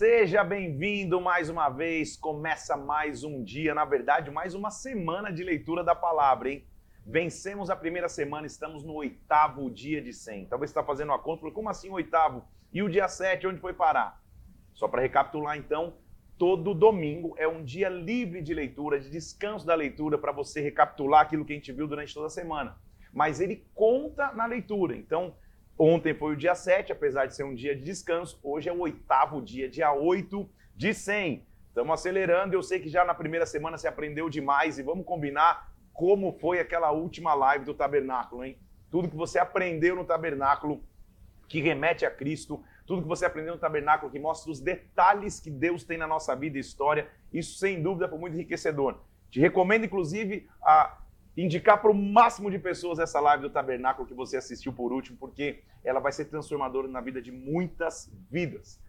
Seja bem-vindo mais uma vez. Começa mais um dia, na verdade, mais uma semana de leitura da palavra, hein? Vencemos a primeira semana, estamos no oitavo dia de 100. Talvez você está fazendo uma conta, como assim oitavo? E o dia 7, onde foi parar? Só para recapitular, então, todo domingo é um dia livre de leitura, de descanso da leitura, para você recapitular aquilo que a gente viu durante toda a semana. Mas ele conta na leitura. Então, Ontem foi o dia 7, apesar de ser um dia de descanso. Hoje é o oitavo dia, dia 8 de 100. Estamos acelerando. Eu sei que já na primeira semana você aprendeu demais e vamos combinar como foi aquela última live do tabernáculo, hein? Tudo que você aprendeu no tabernáculo que remete a Cristo, tudo que você aprendeu no tabernáculo que mostra os detalhes que Deus tem na nossa vida e história, isso sem dúvida foi muito enriquecedor. Te recomendo, inclusive, a indicar para o máximo de pessoas essa live do Tabernáculo que você assistiu por último, porque ela vai ser transformadora na vida de muitas vidas.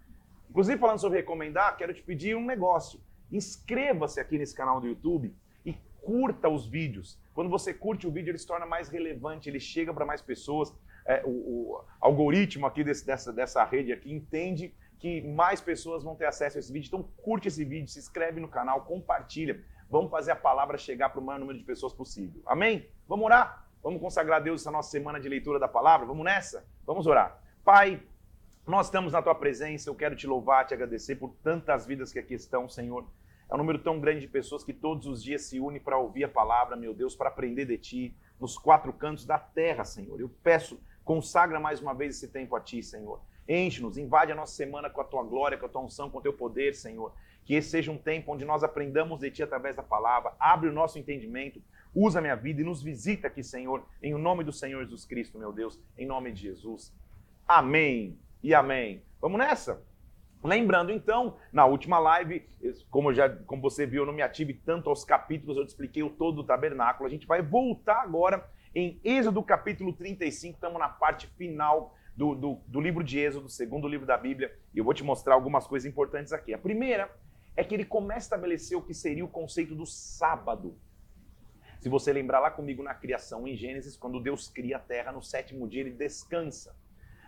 Inclusive, falando sobre recomendar, quero te pedir um negócio. Inscreva-se aqui nesse canal do YouTube e curta os vídeos. Quando você curte o vídeo, ele se torna mais relevante, ele chega para mais pessoas. É, o, o, algoritmo aqui desse, dessa, dessa rede aqui entende que mais pessoas vão ter acesso a esse vídeo. Então, curte esse vídeo, se inscreve no canal, compartilha. Vamos fazer a palavra chegar para o maior número de pessoas possível. Amém? Vamos orar? Vamos consagrar a Deus essa nossa semana de leitura da palavra? Vamos nessa? Vamos orar. Pai, nós estamos na tua presença, eu quero te louvar, te agradecer por tantas vidas que aqui estão, Senhor. É um número tão grande de pessoas que todos os dias se unem para ouvir a palavra, meu Deus, para aprender de ti, nos quatro cantos da terra, Senhor. Eu peço, consagra mais uma vez esse tempo a ti, Senhor. Enche-nos, invade a nossa semana com a tua glória, com a tua unção, com o teu poder, Senhor. Que esse seja um tempo onde nós aprendamos de Ti através da palavra. Abre o nosso entendimento, usa a minha vida e nos visita aqui, Senhor, em nome do Senhor Jesus Cristo, meu Deus, em nome de Jesus. Amém e amém. Vamos nessa? Lembrando então, na última live, como, já, como você viu, eu não me ative tanto aos capítulos, eu te expliquei o todo do tabernáculo. A gente vai voltar agora em Êxodo capítulo 35, estamos na parte final do, do, do livro de Êxodo, segundo livro da Bíblia, e eu vou te mostrar algumas coisas importantes aqui. A primeira é que ele começa a estabelecer o que seria o conceito do sábado. Se você lembrar lá comigo na criação, em Gênesis, quando Deus cria a terra, no sétimo dia ele descansa.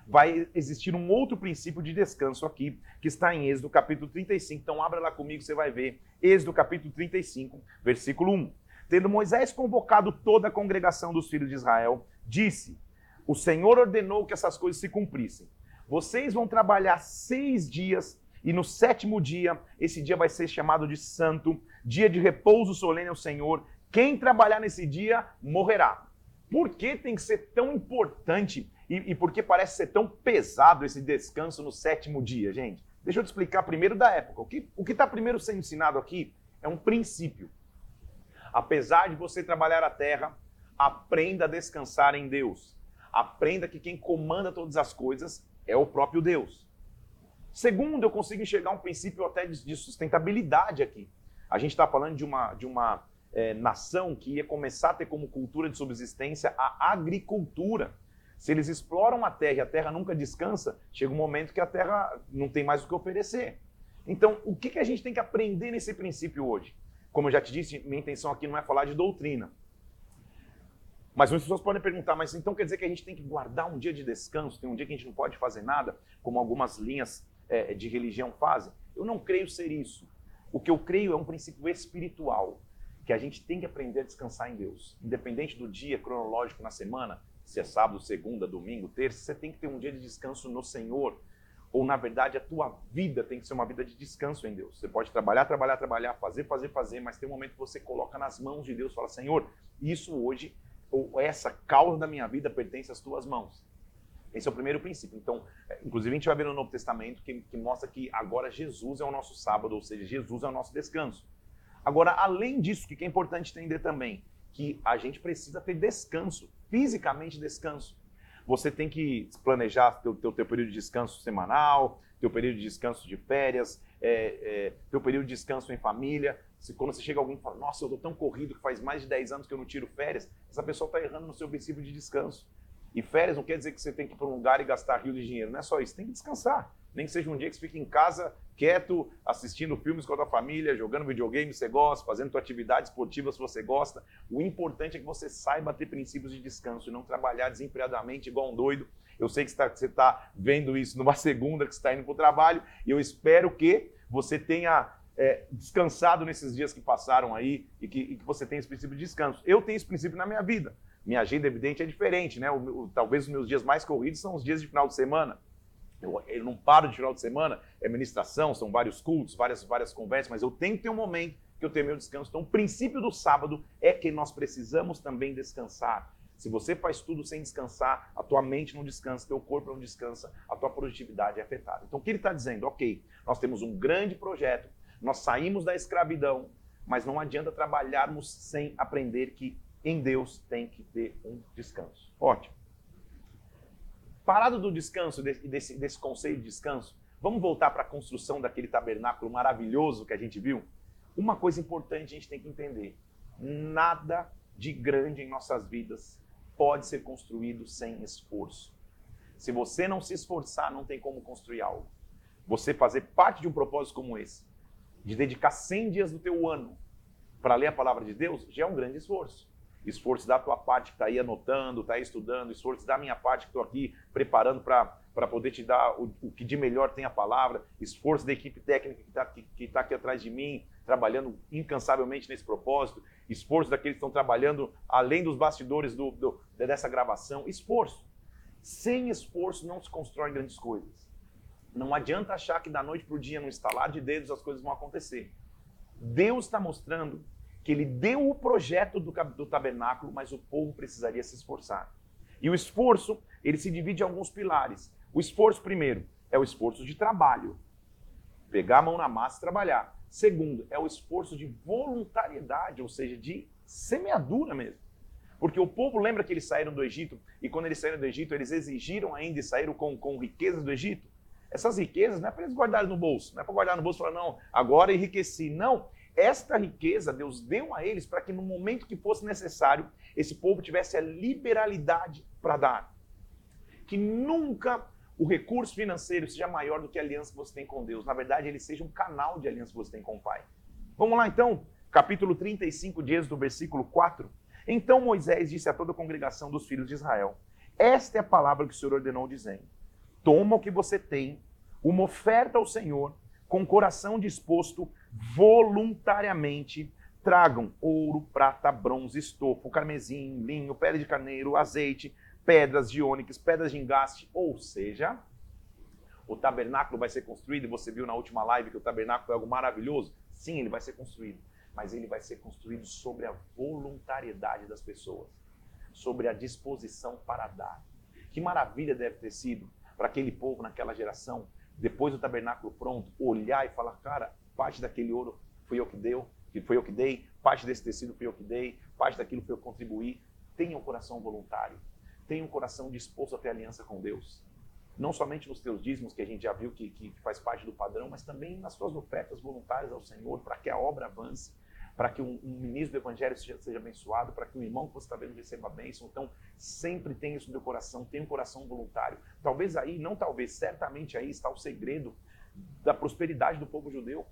Vai existir um outro princípio de descanso aqui, que está em Êxodo capítulo 35. Então abra lá comigo, você vai ver. Êxodo capítulo 35, versículo 1. Tendo Moisés convocado toda a congregação dos filhos de Israel, disse: O Senhor ordenou que essas coisas se cumprissem. Vocês vão trabalhar seis dias e no sétimo dia, esse dia vai ser chamado de santo, dia de repouso solene ao Senhor. Quem trabalhar nesse dia morrerá. Por que tem que ser tão importante e, e por que parece ser tão pesado esse descanso no sétimo dia, gente? Deixa eu te explicar primeiro da época. O que está primeiro sendo ensinado aqui é um princípio. Apesar de você trabalhar a terra, aprenda a descansar em Deus. Aprenda que quem comanda todas as coisas é o próprio Deus. Segundo, eu consigo enxergar um princípio até de sustentabilidade aqui. A gente está falando de uma, de uma é, nação que ia começar a ter como cultura de subsistência a agricultura. Se eles exploram a terra e a terra nunca descansa, chega um momento que a terra não tem mais o que oferecer. Então, o que, que a gente tem que aprender nesse princípio hoje? Como eu já te disse, minha intenção aqui não é falar de doutrina. Mas muitas pessoas podem perguntar, mas então quer dizer que a gente tem que guardar um dia de descanso? Tem um dia que a gente não pode fazer nada, como algumas linhas é, de religião fazem. Eu não creio ser isso. O que eu creio é um princípio espiritual, que a gente tem que aprender a descansar em Deus. Independente do dia cronológico na semana, se é sábado, segunda, domingo, terça, você tem que ter um dia de descanso no Senhor. Ou, na verdade, a tua vida tem que ser uma vida de descanso em Deus. Você pode trabalhar, trabalhar, trabalhar, fazer, fazer, fazer, mas tem um momento que você coloca nas mãos de Deus fala: Senhor, isso hoje, ou essa causa da minha vida pertence às tuas mãos. Esse é o primeiro princípio. Então, é, inclusive, a gente vai ver no Novo Testamento que, que mostra que agora Jesus é o nosso sábado, ou seja, Jesus é o nosso descanso. Agora, além disso, o que é importante entender também? Que a gente precisa ter descanso, fisicamente descanso. Você tem que planejar teu, teu, teu período de descanso semanal, teu período de descanso de férias, é, é, teu período de descanso em família. Se, quando você chega alguém e fala, nossa, eu estou tão corrido que faz mais de 10 anos que eu não tiro férias, essa pessoa está errando no seu princípio de descanso. E férias não quer dizer que você tem que ir para um lugar e gastar rio de dinheiro. Não é só isso, tem que descansar. Nem que seja um dia que você fique em casa, quieto, assistindo filmes com a tua família, jogando videogame se você gosta, fazendo tua atividade esportiva se você gosta. O importante é que você saiba ter princípios de descanso e não trabalhar desempregadamente igual um doido Eu sei que você está vendo isso numa segunda, que está indo para o trabalho, e eu espero que você tenha é, descansado nesses dias que passaram aí e que, e que, você tenha esse princípio de descanso. Eu tenho esse princípio na minha vida. Minha agenda, evidente, é diferente, né? O, o, talvez os meus dias mais corridos são os dias de final de semana. Eu, eu, não paro de final de semana, é ministração, são vários cultos, várias, várias conversas, mas eu tenho que ter um momento que eu tenho meu descanso. Então, o princípio do sábado é que nós precisamos também descansar. Se você faz tudo sem descansar, a tua mente não descansa, teu corpo não descansa, a tua produtividade é afetada. Então, o que ele está dizendo? Ok, nós temos um grande projeto, nós saímos da escravidão, mas não adianta trabalharmos sem aprender que em Deus tem que ter um descanso. Ótimo. Parado do descanso desse, desse conceito de descanso, vamos voltar para a construção daquele tabernáculo maravilhoso que a gente viu? Uma coisa importante a gente tem que entender: nada de grande em nossas vidas pode ser construído sem esforço. Se você não se esforçar, não tem como construir algo. Você fazer parte de um propósito como esse, de dedicar 100 dias do teu ano para ler a palavra de Deus, já é um grande esforço esforço da tua parte que está aí anotando, está aí estudando, esforço da minha parte que estou aqui preparando para poder te dar o, o, que de melhor tem a palavra, esforço da equipe técnica que está que, que tá aqui atrás de mim, trabalhando incansavelmente nesse propósito, esforço daqueles que estão trabalhando além dos bastidores do, do, dessa gravação, esforço. Sem esforço não se constrói grandes coisas. Não adianta achar que da noite para o dia, no estalar de dedos, as coisas vão acontecer. Deus está mostrando que ele deu o projeto do, do tabernáculo, mas o povo precisaria se esforçar. E o esforço, ele se divide em alguns pilares. O esforço, primeiro, é o esforço de trabalho. Pegar a mão na massa e trabalhar. Segundo, é o esforço de voluntariedade, ou seja, de semeadura mesmo. Porque o povo lembra que eles saíram do Egito, e quando eles saíram do Egito, eles exigiram ainda e saíram com, com riquezas do Egito. Essas riquezas não é para eles guardarem no bolso, não é para guardar no bolso e falar, não, agora enriqueci. Não, esta riqueza Deus deu a eles para que no momento que fosse necessário, esse povo tivesse a liberalidade para dar. Que nunca o recurso financeiro seja maior do que a aliança que você tem com Deus. Na verdade, ele seja um canal de aliança que você tem com o Pai. Vamos lá então, capítulo 35 de Êxodo, versículo 4. Então Moisés disse a toda a congregação dos filhos de Israel: Esta é a palavra que o Senhor ordenou, dizendo: Toma o que você tem, uma oferta ao Senhor, com coração disposto, voluntariamente tragam ouro, prata, bronze, estofo, carmesim, linho, pele de carneiro, azeite, pedras de ônix, pedras de engaste, ou seja, o tabernáculo vai ser construído, e você viu na última live que o tabernáculo é algo maravilhoso? Sim, ele vai ser construído, mas ele vai ser construído sobre a voluntariedade das pessoas, sobre a disposição para dar. Que maravilha deve ter sido para aquele povo naquela geração, depois do tabernáculo pronto, olhar e falar, cara, parte daquele ouro fui eu que deu, que foi eu que dei, parte desse tecido fui eu que dei, parte daquilo foi eu que contribuí. Tenha um coração voluntário, tenha um coração disposto a ter aliança com Deus. Não somente nos teus dízimos, que a gente já viu que, que faz parte do padrão, mas também nas tuas ofertas voluntárias ao Senhor, para que a obra avance, para que um, um, ministro do Evangelho seja, seja abençoado, para que um irmão que você está vendo receba a bênção. Então, sempre tenha isso no teu coração, tenha um coração voluntário. Talvez aí, não talvez, certamente aí está o segredo da prosperidade do povo judeu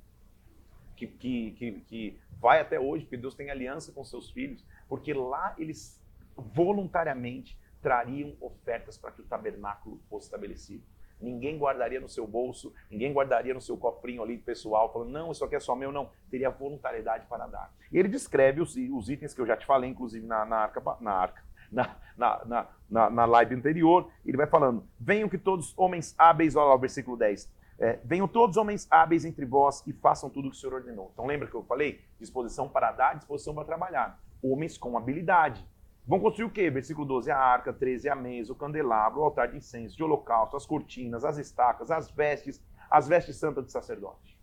que, que, que, que vai até hoje, porque Deus tem aliança com seus filhos, porque lá eles voluntariamente trariam ofertas para que o tabernáculo fosse estabelecido. Ninguém guardaria no seu bolso, ninguém guardaria no seu cofrinho ali pessoal, falando, não, isso aqui é só meu, não. Teria voluntariedade para dar. E ele descreve os, os itens que eu já te falei, inclusive na, na arca, na arca, na, na, na, na live anterior. Ele vai falando, venham que todos homens hábeis, olha lá o versículo 10, é, venham todos homens hábeis entre vós e façam tudo o que o Senhor ordenou. Então lembra que eu falei? Disposição para dar, disposição para trabalhar. Homens com habilidade. Vão construir o quê? Versículo 12, a arca, 13, a mesa, o candelabro, o altar de incenso, de holocausto, as cortinas, as estacas, as vestes, as vestes santas de sacerdote.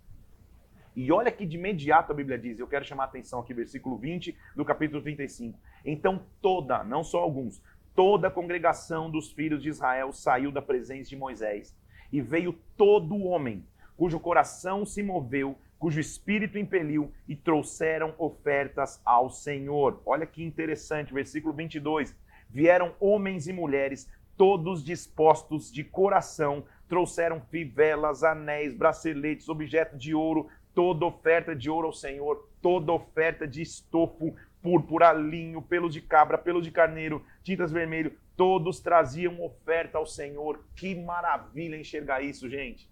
E olha que de imediato a Bíblia diz, eu quero chamar a atenção aqui, versículo 20 do capítulo 35. Então toda, não só alguns, toda a congregação dos filhos de Israel saiu da presença de Moisés e veio todo homem, cujo coração se moveu, cujo espírito impeliu, e trouxeram ofertas ao Senhor. Olha que interessante, versículo 22. Vieram homens e mulheres, todos dispostos de coração, trouxeram fivelas, anéis, braceletes, objetos de ouro, toda oferta de ouro ao Senhor, toda oferta de estofo púrpura, linho, pelo de cabra, pelo de carneiro, tintas vermelho, todos traziam oferta ao Senhor. Que maravilha enxergar isso, gente.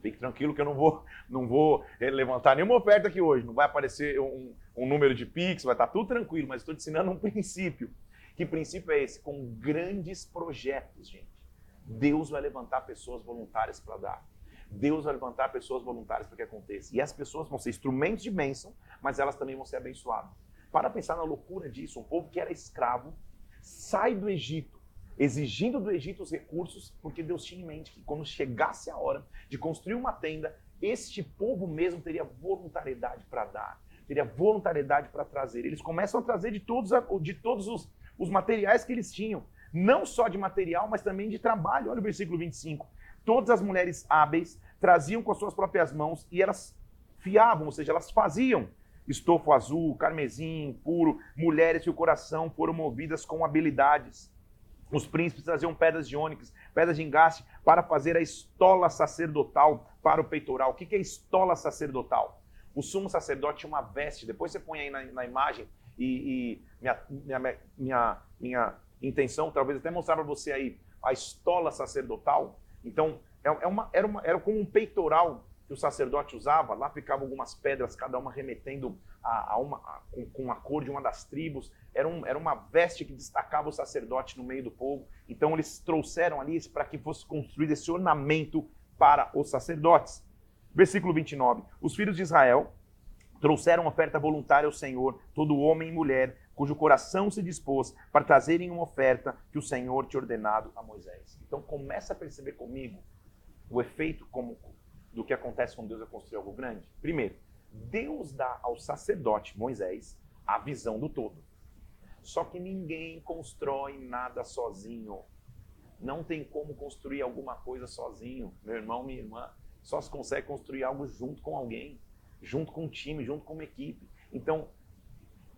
Fique tranquilo que eu não vou, não vou levantar nenhuma oferta aqui hoje. Não vai aparecer um, um número de Pix, vai estar tudo tranquilo, mas estou te ensinando um princípio. Que princípio é esse? Com grandes projetos, gente. Deus vai levantar pessoas voluntárias para dar. Deus vai levantar pessoas voluntárias para que aconteça. E as pessoas vão ser instrumentos de bênção, mas elas também vão ser abençoadas. Para pensar na loucura disso, um povo que era escravo sai do Egito, exigindo do Egito os recursos, porque Deus tinha em mente que quando chegasse a hora de construir uma tenda, este povo mesmo teria voluntariedade para dar, teria voluntariedade para trazer. Eles começam a trazer de todos, de todos os, os materiais que eles tinham, não só de material, mas também de trabalho. Olha o versículo 25. Todas as mulheres hábeis traziam com as suas próprias mãos e elas fiavam, ou seja, elas faziam estofo azul, carmesim, puro, mulheres que o coração foram movidas com habilidades. Os príncipes traziam pedras de ônix, pedras de engaste, para fazer a estola sacerdotal para o peitoral. O que é estola sacerdotal? O sumo sacerdote tinha uma veste, depois você põe aí na, na imagem, e, e minha, minha, minha, minha intenção, talvez até mostrar para você aí, a estola sacerdotal. Então, é, é uma, era, uma, era como um peitoral que o sacerdote usava, lá ficavam algumas pedras, cada uma remetendo a, a uma, a, com, com, a cor de uma das tribos. Era, um, era uma veste que destacava o sacerdote no meio do povo. Então eles trouxeram ali para que fosse construído esse ornamento para os sacerdotes. Versículo 29. Os filhos de Israel trouxeram oferta voluntária ao Senhor, todo homem e mulher, cujo coração se dispôs para trazerem uma oferta que o Senhor tinha ordenado a Moisés. Então começa a perceber comigo o efeito como, do que acontece quando Deus vai construir algo grande? Primeiro, Deus dá ao sacerdote Moisés a visão do todo. Só que ninguém constrói nada sozinho. Não tem como construir alguma coisa sozinho. Meu irmão, minha irmã, só se consegue construir algo junto com alguém, junto com um time, junto com uma equipe. Então,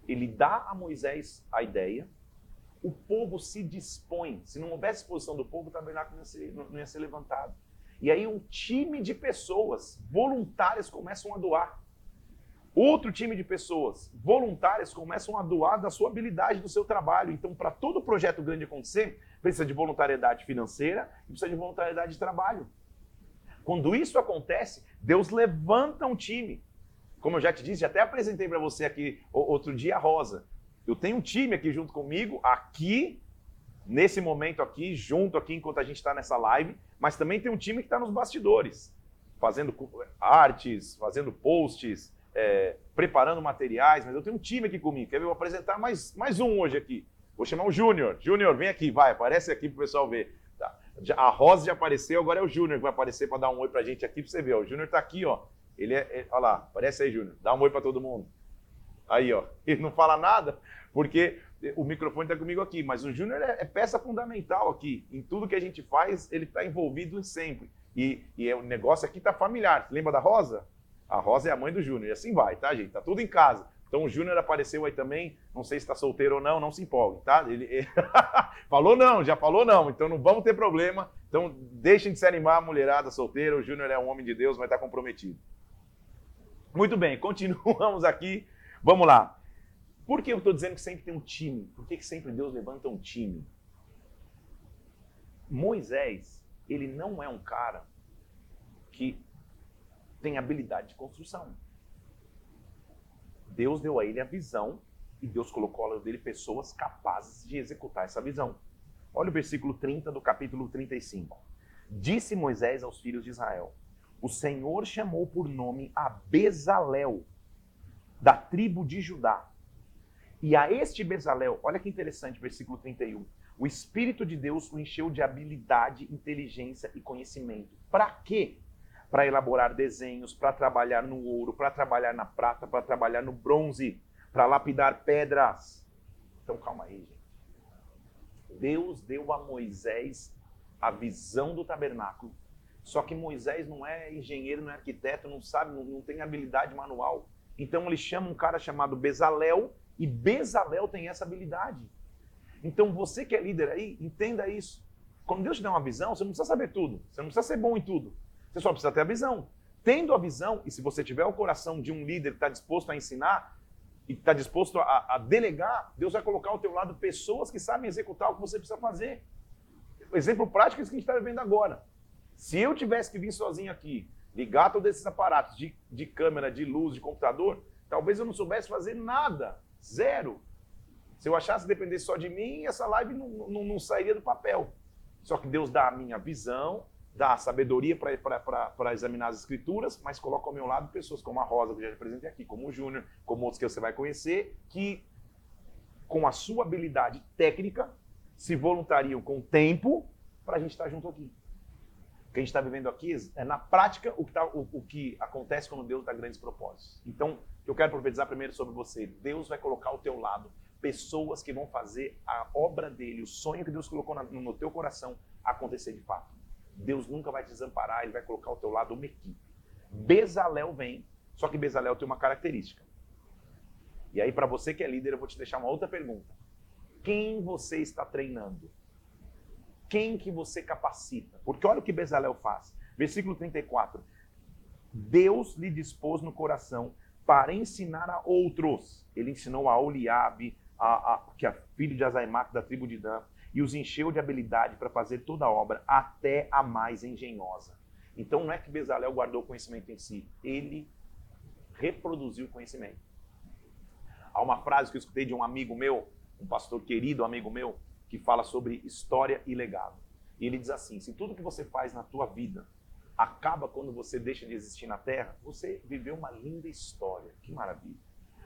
ele dá a Moisés a ideia, o povo se dispõe. Se não houvesse exposição do povo, o tabernáculo não ia ser, não ia ser levantado. E aí um time de pessoas voluntárias começam a doar. Outro time de pessoas voluntárias começam a doar da sua habilidade, do seu trabalho. Então, para todo projeto grande acontecer, precisa de voluntariedade financeira e precisa de voluntariedade de trabalho. Quando isso acontece, Deus levanta um time. Como eu já te disse, até apresentei para você aqui outro dia a Rosa. Eu tenho um time aqui junto comigo, aqui, nesse momento aqui, junto aqui, enquanto a gente está nessa live, mas também tem um time que está nos bastidores, fazendo artes, fazendo posts, é, preparando materiais, mas eu tenho um time aqui comigo. Quer ver? Vou apresentar mais, mais um hoje aqui. Vou chamar o Júnior. Júnior, vem aqui, vai, aparece aqui para o pessoal ver. Tá. A Rosa já apareceu, agora é o Júnior que vai aparecer para dar um oi para a gente aqui, para você ver. O Júnior está aqui, ó. Ele é, é, olha lá, aparece aí, Júnior. Dá um oi para todo mundo. Aí, ó. Ele não fala nada, porque o microfone está comigo aqui, mas o Júnior é, é, peça fundamental aqui. Em tudo que a gente faz, ele está envolvido sempre. E, e é, o negócio aqui está familiar. Lembra da Rosa? A Rosa é a mãe do Júnior. E assim vai, tá, gente? Tá tudo em casa. Então o Júnior apareceu aí também. Não sei se está solteiro ou não, não se empolgue, tá? Ele, ele... falou não, já falou não. Então não vamos ter problema. Então deixem de se animar, mulherada solteira. O Júnior é um homem de Deus, vai estar comprometido. Muito bem, continuamos aqui. Vamos lá. Por que eu estou dizendo que sempre tem um time? Por que, que sempre Deus levanta um time? Moisés, ele não é um cara que tem habilidade de construção. Deus deu a ele a visão e Deus colocou ao lado dele pessoas capazes de executar essa visão. Olha o versículo 30 do capítulo 35. Disse Moisés aos filhos de Israel: O Senhor chamou por nome a Bezalel, da tribo de Judá, e a este Bezalel, olha que interessante, versículo 31. O Espírito de Deus o encheu de habilidade, inteligência e conhecimento. Para quê? Para elaborar desenhos, para trabalhar no ouro, para trabalhar na prata, para trabalhar no bronze, para lapidar pedras. Então calma aí, gente. Deus deu a Moisés a visão do tabernáculo. Só que Moisés não é engenheiro, não é arquiteto, não sabe, não, não tem habilidade manual. Então ele chama um cara chamado Bezalel, e Bezalel tem essa habilidade. Então você que é líder aí, entenda isso. Quando Deus te dá uma visão, você não precisa saber tudo. Você não precisa ser bom em tudo. Você só precisa ter a visão. Tendo a visão, e se você tiver o coração de um líder que está disposto a ensinar, e está disposto a, a, delegar, Deus vai colocar ao teu lado pessoas que sabem executar o que você precisa fazer. O exemplo prático é isso que a gente está vivendo agora. Se eu tivesse que vir sozinho aqui, ligar todos esses aparatos de, de câmera, de luz, de computador, talvez eu não soubesse fazer nada. Zero. Se eu achasse que dependesse só de mim, essa live não, não, não sairia do papel. Só que Deus dá a minha visão, dá a sabedoria para examinar as escrituras, mas coloca ao meu lado pessoas como a Rosa, que eu já apresentei aqui, como o Júnior, como outros que você vai conhecer, que com a sua habilidade técnica se voluntariam com o tempo para a gente estar tá junto aqui. O que a gente está vivendo aqui é, na prática, o que, tá, o, o que acontece quando Deus dá grandes propósitos. Então, eu quero profetizar primeiro sobre você. Deus vai colocar ao teu lado pessoas que vão fazer a obra dele, o sonho que Deus colocou no teu coração acontecer de fato. Deus nunca vai te desamparar, ele vai colocar ao teu lado uma equipe. Bezalel vem, só que Bezalel tem uma característica. E aí, para você que é líder, eu vou te deixar uma outra pergunta. Quem você está treinando? Quem que você capacita? Porque olha o que Bezalel faz. Versículo 34. Deus lhe dispôs no coração para ensinar a outros. Ele ensinou a Oliabe, a, a, que é filho de Azaimac, da tribo de Dan, e os encheu de habilidade para fazer toda a obra, até a mais engenhosa. Então não é que Bezalel guardou o conhecimento em si, ele reproduziu o conhecimento. Há uma frase que eu escutei de um amigo meu, um pastor querido, amigo meu, que fala sobre história e legado. E ele diz assim: se tudo que você faz na tua vida acaba quando você deixa de existir na Terra, você viveu uma linda história. Que maravilha.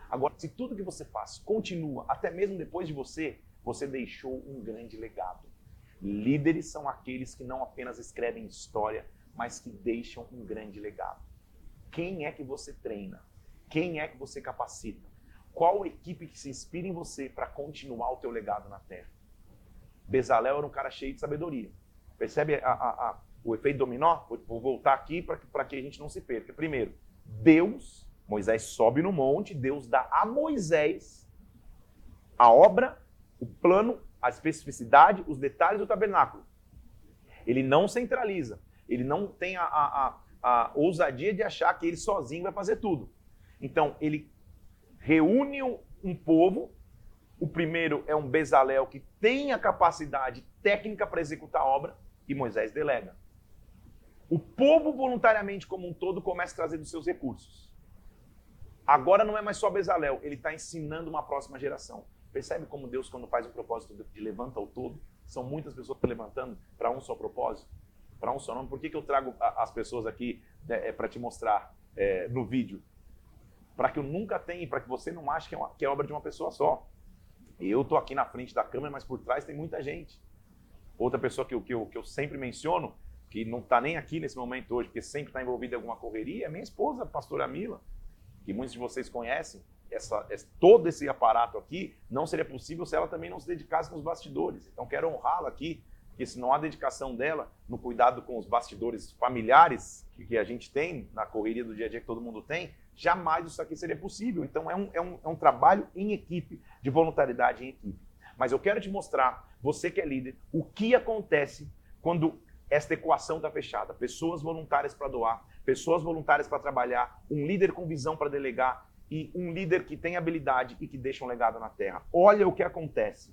Agora, se tudo que você faz continua até mesmo depois de você, você deixou um grande legado. Líderes são aqueles que não apenas escrevem história, mas que deixam um grande legado. Quem é que você treina? Quem é que você capacita? Qual equipe que se inspira em você para continuar o teu legado na Terra? Bezalel era um cara cheio de sabedoria. Percebe a, a, a, o efeito dominó? Vou voltar aqui para que a gente não se perca. Primeiro, Deus Moisés sobe no monte, Deus dá a Moisés a obra, o plano, a especificidade, os detalhes do tabernáculo. Ele não centraliza, ele não tem a, a, a, a ousadia de achar que ele sozinho vai fazer tudo. Então, ele reúne um, um povo. O primeiro é um Bezalel que tem a capacidade técnica para executar a obra, e Moisés delega. O povo, voluntariamente como um todo, começa a trazer dos seus recursos. Agora não é mais só Bezalel, ele está ensinando uma próxima geração. Percebe como Deus, quando faz o propósito de levanta o todo, são muitas pessoas levantando para um só propósito, para um só nome. Por que, que eu trago as pessoas aqui né, é, para te mostrar é, no vídeo? Para que eu nunca tenha, para que você não ache que é, uma, que é obra de uma pessoa só. Eu estou aqui na frente da câmera, mas por trás tem muita gente. Outra pessoa que que eu, que eu sempre menciono, que não está nem aqui nesse momento hoje, porque sempre está envolvida em alguma correria, é minha esposa, a pastora Mila que muitos de vocês conhecem, essa, todo esse aparato aqui não seria possível se ela também não se dedicasse nos bastidores. Então quero honrá-la aqui, porque se não há dedicação dela no cuidado com os bastidores familiares que, que, a gente tem, na correria do dia a dia que todo mundo tem, jamais isso aqui seria possível. Então é um, é um, é um trabalho em equipe, de voluntariedade em equipe. Mas eu quero te mostrar, você que é líder, o que acontece quando esta equação está fechada. Pessoas voluntárias para doar, pessoas voluntárias para trabalhar, um líder com visão para delegar e um líder que tem habilidade e que deixa um legado na terra. Olha o que acontece.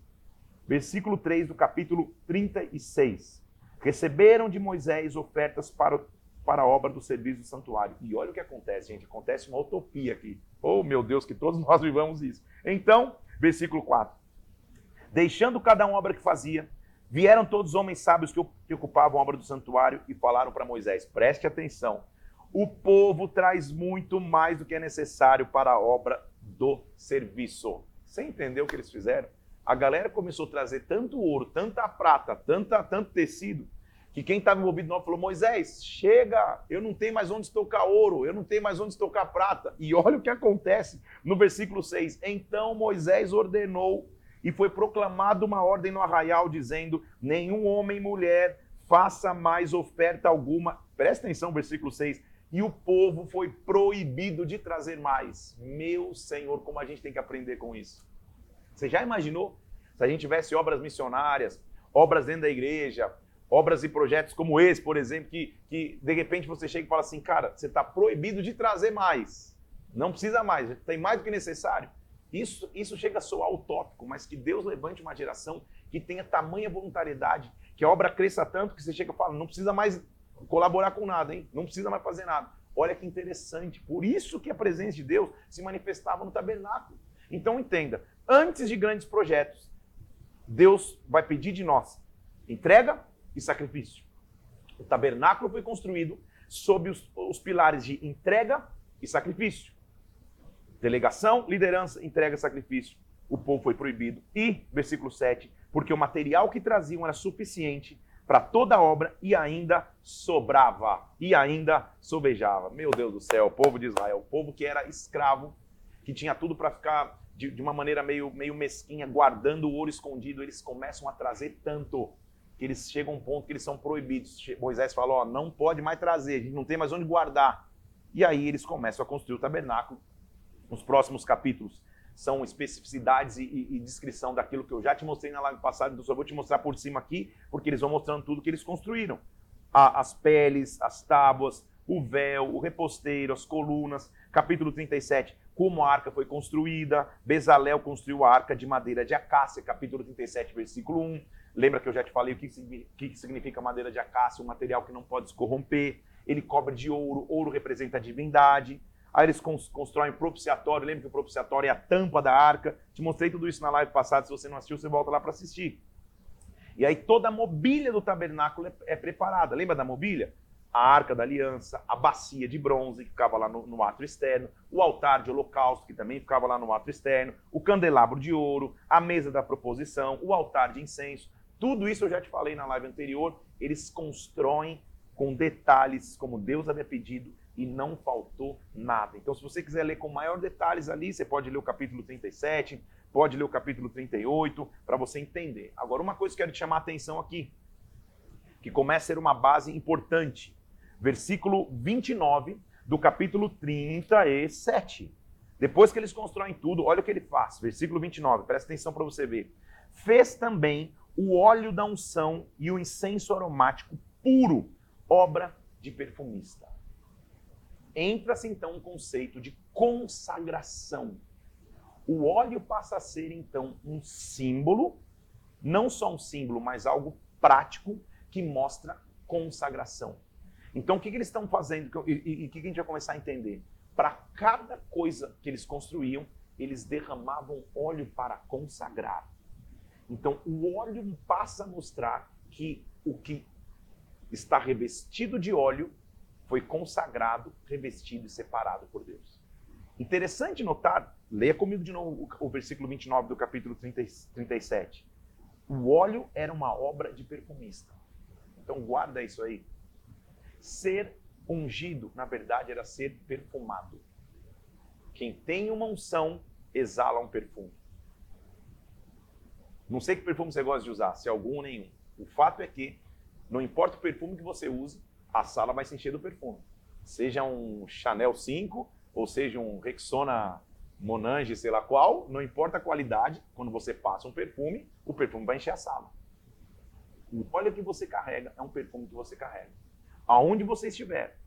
Versículo 3 do capítulo 36. Receberam de Moisés ofertas para, para a obra do serviço do santuário. E olha o que acontece, gente. Acontece uma utopia aqui. Oh, meu Deus, que todos nós vivamos isso. Então, versículo 4. Deixando cada um a obra que fazia, vieram todos os homens sábios que, ocupavam a obra do santuário e falaram para Moisés: preste atenção o povo traz muito mais do que é necessário para a obra do serviço. Você entendeu o que eles fizeram? A galera começou a trazer tanto ouro, tanta prata, tanta, tanto tecido, que quem estava envolvido no falou: Moisés, chega, eu não tenho mais onde estocar ouro, eu não tenho mais onde estocar prata. E olha o que acontece no versículo 6. Então Moisés ordenou e foi proclamada uma ordem no arraial, dizendo: Nenhum homem e mulher faça mais oferta alguma. Presta atenção, versículo 6 e o povo foi proibido de trazer mais. Meu Senhor, como a gente tem que aprender com isso. Você já imaginou se a gente tivesse obras missionárias, obras dentro da igreja, obras e projetos como esse, por exemplo, que, que de repente você chega e fala assim, cara, você está proibido de trazer mais. Não precisa mais, tem mais do que necessário. Isso, isso chega a soar utópico, mas que Deus levante uma geração que tenha tamanha voluntariedade, que a obra cresça tanto que você chega e fala, não precisa mais colaborar com nada, hein? Não precisa mais fazer nada. Olha que interessante. Por isso que a presença de Deus se manifestava no tabernáculo. Então entenda, antes de grandes projetos, Deus vai pedir de nós entrega e sacrifício. O tabernáculo foi construído sob os, os pilares de entrega e sacrifício. Delegação, liderança, entrega, sacrifício. O povo foi proibido. E, versículo 7, porque o material que traziam era suficiente para toda a obra e ainda sobrava, e ainda sobejava. Meu Deus do céu, o povo de Israel, o povo que era escravo, que tinha tudo para ficar de, de, uma maneira meio, meio mesquinha, guardando o ouro escondido, eles começam a trazer tanto que eles chegam a um ponto que eles são proibidos. Moisés falou: ó, não pode mais trazer, a gente não tem mais onde guardar. E aí eles começam a construir o tabernáculo. Nos próximos capítulos são especificidades e, e, e, descrição daquilo que eu já te mostrei na live passada, então só vou te mostrar por cima aqui, porque eles vão mostrando tudo que eles construíram. A, as peles, as tábuas, o véu, o reposteiro, as colunas. Capítulo 37, como a arca foi construída. Bezalel construiu a arca de madeira de acácia, capítulo 37, versículo 1. Lembra que eu já te falei o que, que significa madeira de acácia, um material que não pode se corromper. Ele cobre de ouro, ouro representa a divindade. Aí eles constroem o propiciatório. Lembra que o propiciatório é a tampa da arca? Te mostrei tudo isso na live passada. Se você não assistiu, você volta lá para assistir. E aí toda a mobília do tabernáculo é, é, preparada. Lembra da mobília? A arca da aliança, a bacia de bronze, que ficava lá no, no átrio externo, o altar de holocausto, que também ficava lá no átrio externo, o candelabro de ouro, a mesa da proposição, o altar de incenso. Tudo isso eu já te falei na live anterior. Eles constroem com detalhes, como Deus havia pedido, e não faltou nada. Então, se você quiser ler com maior detalhes ali, você pode ler o capítulo 37, pode ler o capítulo 38, para você entender. Agora, uma coisa que eu quero te chamar a atenção aqui, que começa a ser uma base importante. Versículo 29 do capítulo 37. Depois que eles constroem tudo, olha o que ele faz. Versículo 29, presta atenção para você ver. Fez também o óleo da unção e o incenso aromático puro, obra de perfumista entra-se então um conceito de consagração. O óleo passa a ser então um símbolo, não só um símbolo, mas algo prático que mostra consagração. Então o que, que eles estão fazendo e o que, que a gente vai começar a entender? Para cada coisa que eles construíam, eles derramavam óleo para consagrar. Então o óleo passa a mostrar que o que está revestido de óleo foi consagrado, revestido e separado por Deus. Interessante notar, leia comigo de novo o, versículo 29 do capítulo 30, 37. O óleo era uma obra de perfumista. Então guarda isso aí. Ser ungido, na verdade, era ser perfumado. Quem tem uma unção exala um perfume. Não sei que perfume você gosta de usar, se algum ou nenhum. O fato é que, não importa o perfume que você use, a sala vai se encher do perfume. Seja um Chanel 5 ou seja um Rexona Monange, sei lá qual, não importa a qualidade, quando você passa um perfume, o perfume vai encher a sala. O óleo que você carrega é um perfume que você carrega. Aonde você estiver,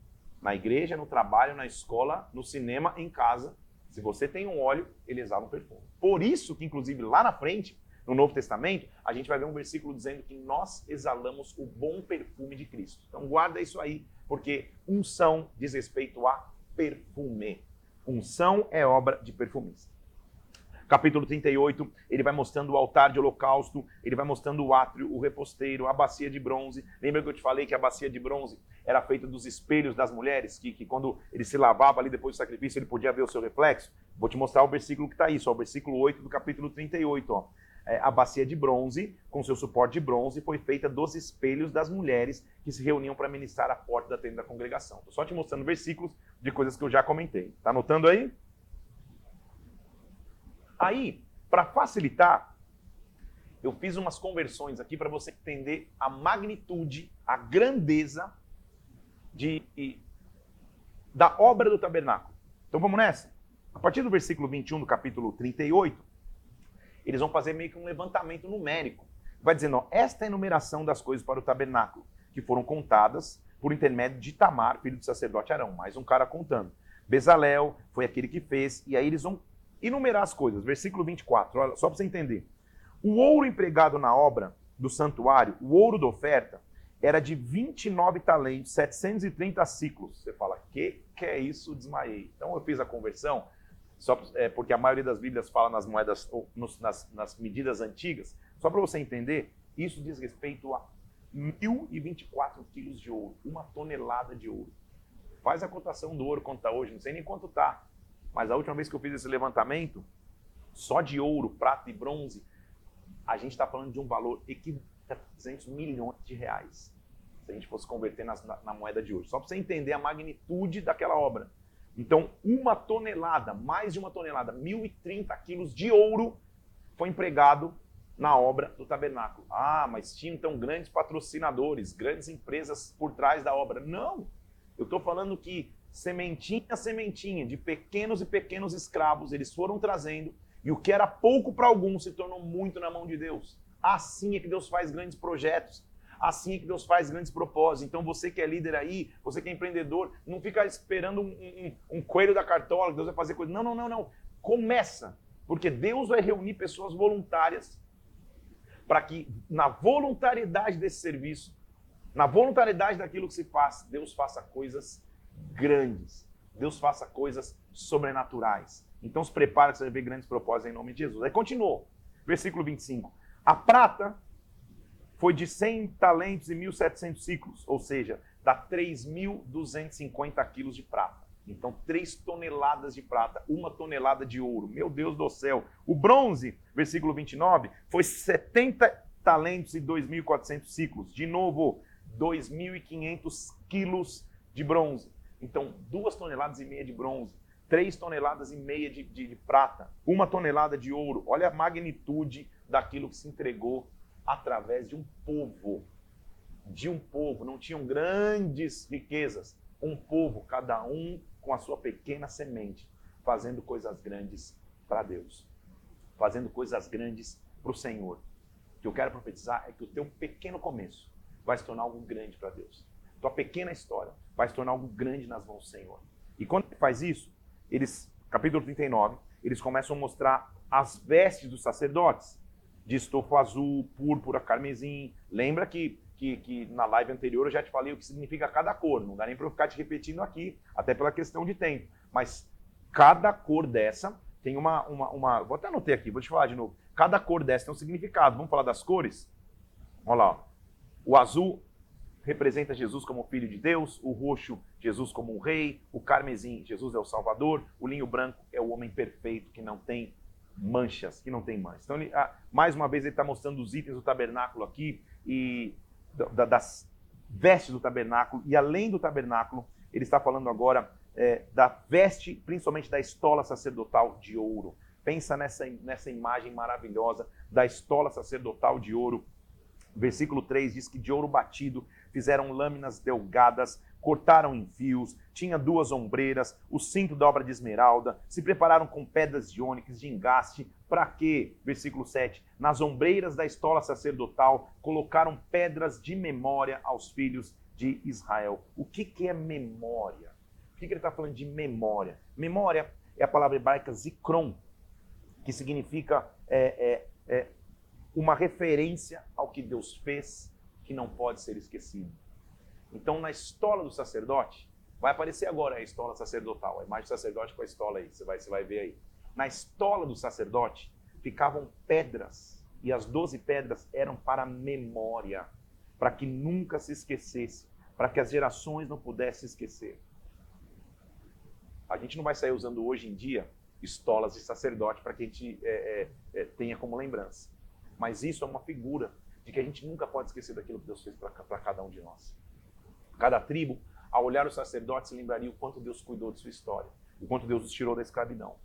na igreja, no trabalho, na escola, no cinema, em casa, se você tem um óleo, ele exala um perfume. Por isso que, inclusive, lá na frente, no Novo Testamento, a gente vai ver um versículo dizendo que nós exalamos o bom perfume de Cristo. Então guarda isso aí, porque unção diz respeito a perfume. Unção é obra de perfumista. Capítulo 38, ele vai mostrando o altar de holocausto, ele vai mostrando o átrio, o reposteiro, a bacia de bronze. Lembra que eu te falei que a bacia de bronze era feita dos espelhos das mulheres, que, que quando ele se lavava ali depois do sacrifício, ele podia ver o seu reflexo? Vou te mostrar o versículo que está aí, só o versículo 8 do capítulo 38. Ó a bacia de bronze, com seu suporte de bronze, foi feita dos espelhos das mulheres que se reuniam para ministrar a porta da tenda da congregação. Estou só te mostrando versículos de coisas que eu já comentei. Está anotando aí? Aí, para facilitar, eu fiz umas conversões aqui para você entender a magnitude, a grandeza de, da obra do tabernáculo. Então vamos nessa? A partir do versículo 21 do capítulo 38, eles vão fazer meio que um levantamento numérico. Vai dizendo, ó, esta é a enumeração das coisas para o tabernáculo, que foram contadas por intermédio de Tamar, filho do sacerdote Arão. Mais um cara contando. Bezalel foi aquele que fez, e aí eles vão enumerar as coisas. Versículo 24, olha, só para você entender. O ouro empregado na obra do santuário, o ouro da oferta, era de 29 talentos, 730 ciclos. Você fala, que que é isso? Desmaiei. Então eu fiz a conversão, só é, porque a maioria das Bíblias fala nas moedas, ou nos, nas, nas medidas antigas. Só para você entender, isso diz respeito a 1.024 quilos de ouro, uma tonelada de ouro. Faz a cotação do ouro quanto está hoje, não sei nem quanto está. Mas a última vez que eu fiz esse levantamento, só de ouro, prata e bronze, a gente está falando de um valor equivalente a 200 milhões de reais. Se a gente fosse converter na, na moeda de hoje. Só para você entender a magnitude daquela obra. Então, uma tonelada, mais de uma tonelada, 1.030 quilos de ouro foi empregado na obra do tabernáculo. Ah, mas tinha então grandes patrocinadores, grandes empresas por trás da obra. Não! Eu estou falando que sementinha a sementinha, de pequenos e pequenos escravos, eles foram trazendo, e o que era pouco para alguns se tornou muito na mão de Deus. Assim é que Deus faz grandes projetos. Assim é que Deus faz grandes propósitos. Então você que é líder aí, você que é empreendedor, não fica esperando um, um, um coelho da cartola, que Deus vai fazer coisa. Não, não, não, não. Começa. Porque Deus vai reunir pessoas voluntárias para que na voluntariedade desse serviço, na voluntariedade daquilo que se faz, Deus faça coisas grandes. Deus faça coisas sobrenaturais. Então se prepara que você vai ver grandes propósitos em nome de Jesus. Aí continuou. Versículo 25. A prata foi de 100 talentos e 1.700 ciclos, ou seja, dá 3.250 quilos de prata. Então, 3 toneladas de prata, uma tonelada de ouro. Meu Deus do céu. O bronze, versículo 29, foi 70 talentos e 2.400 ciclos. De novo, 2.500 quilos de bronze. Então, duas toneladas e meia de bronze, três toneladas e meia de, de, de prata, uma tonelada de ouro. Olha a magnitude daquilo que se entregou através de um povo. De um povo, não tinham grandes riquezas. Um povo, cada um com a sua pequena semente, fazendo coisas grandes para Deus, fazendo coisas grandes para o Senhor. O que eu quero profetizar é que o teu pequeno começo vai se tornar algo grande para Deus. Tua pequena história vai se tornar algo grande nas mãos do Senhor. E quando ele faz isso, eles, capítulo 39, eles começam a mostrar as vestes dos sacerdotes de estofo azul, púrpura, carmesim. Lembra que, que, que, na live anterior eu já te falei o que significa cada cor. Não dá nem para eu ficar te repetindo aqui, até pela questão de tempo. Mas cada cor dessa tem uma, uma, uma. Vou até anotar aqui, vou te falar de novo. Cada cor dessa tem um significado. Vamos falar das cores? Olha lá. O azul representa Jesus como filho de Deus, o roxo, Jesus como um rei, o carmesim, Jesus é o Salvador, o linho branco é o homem perfeito que não tem manchas, que não tem mais. Então, ele, ah, mais uma vez, ele está mostrando os itens do tabernáculo aqui e da, das vestes do tabernáculo. E além do tabernáculo, ele está falando agora é, da veste, principalmente da estola sacerdotal de ouro. Pensa nessa, nessa imagem maravilhosa da estola sacerdotal de ouro. Versículo 3 diz que de ouro batido fizeram lâminas delgadas cortaram em fios, tinha duas ombreiras, o cinto da obra de esmeralda, se prepararam com pedras de ônix, de engaste, para quê? Versículo 7. Nas ombreiras da estola sacerdotal colocaram pedras de memória aos filhos de Israel. O que, que é memória? Por que, que ele está falando de memória? Memória é a palavra hebraica zikron, que significa é, é, é uma referência ao que Deus fez que não pode ser esquecido. Então, na estola do sacerdote, vai aparecer agora a estola sacerdotal, a imagem do sacerdote com a estola aí, você vai, você vai ver aí. Na estola do sacerdote ficavam pedras, e as doze pedras eram para memória, para que nunca se esquecesse, para que as gerações não pudessem esquecer. A gente não vai sair usando hoje em dia estolas de sacerdote para que a gente é, é, é, tenha como lembrança. Mas isso é uma figura de que a gente nunca pode esquecer daquilo que Deus fez para cada um de nós. Cada tribo, ao olhar os sacerdotes, se lembraria o quanto Deus cuidou de sua história, o quanto Deus os tirou da escravidão.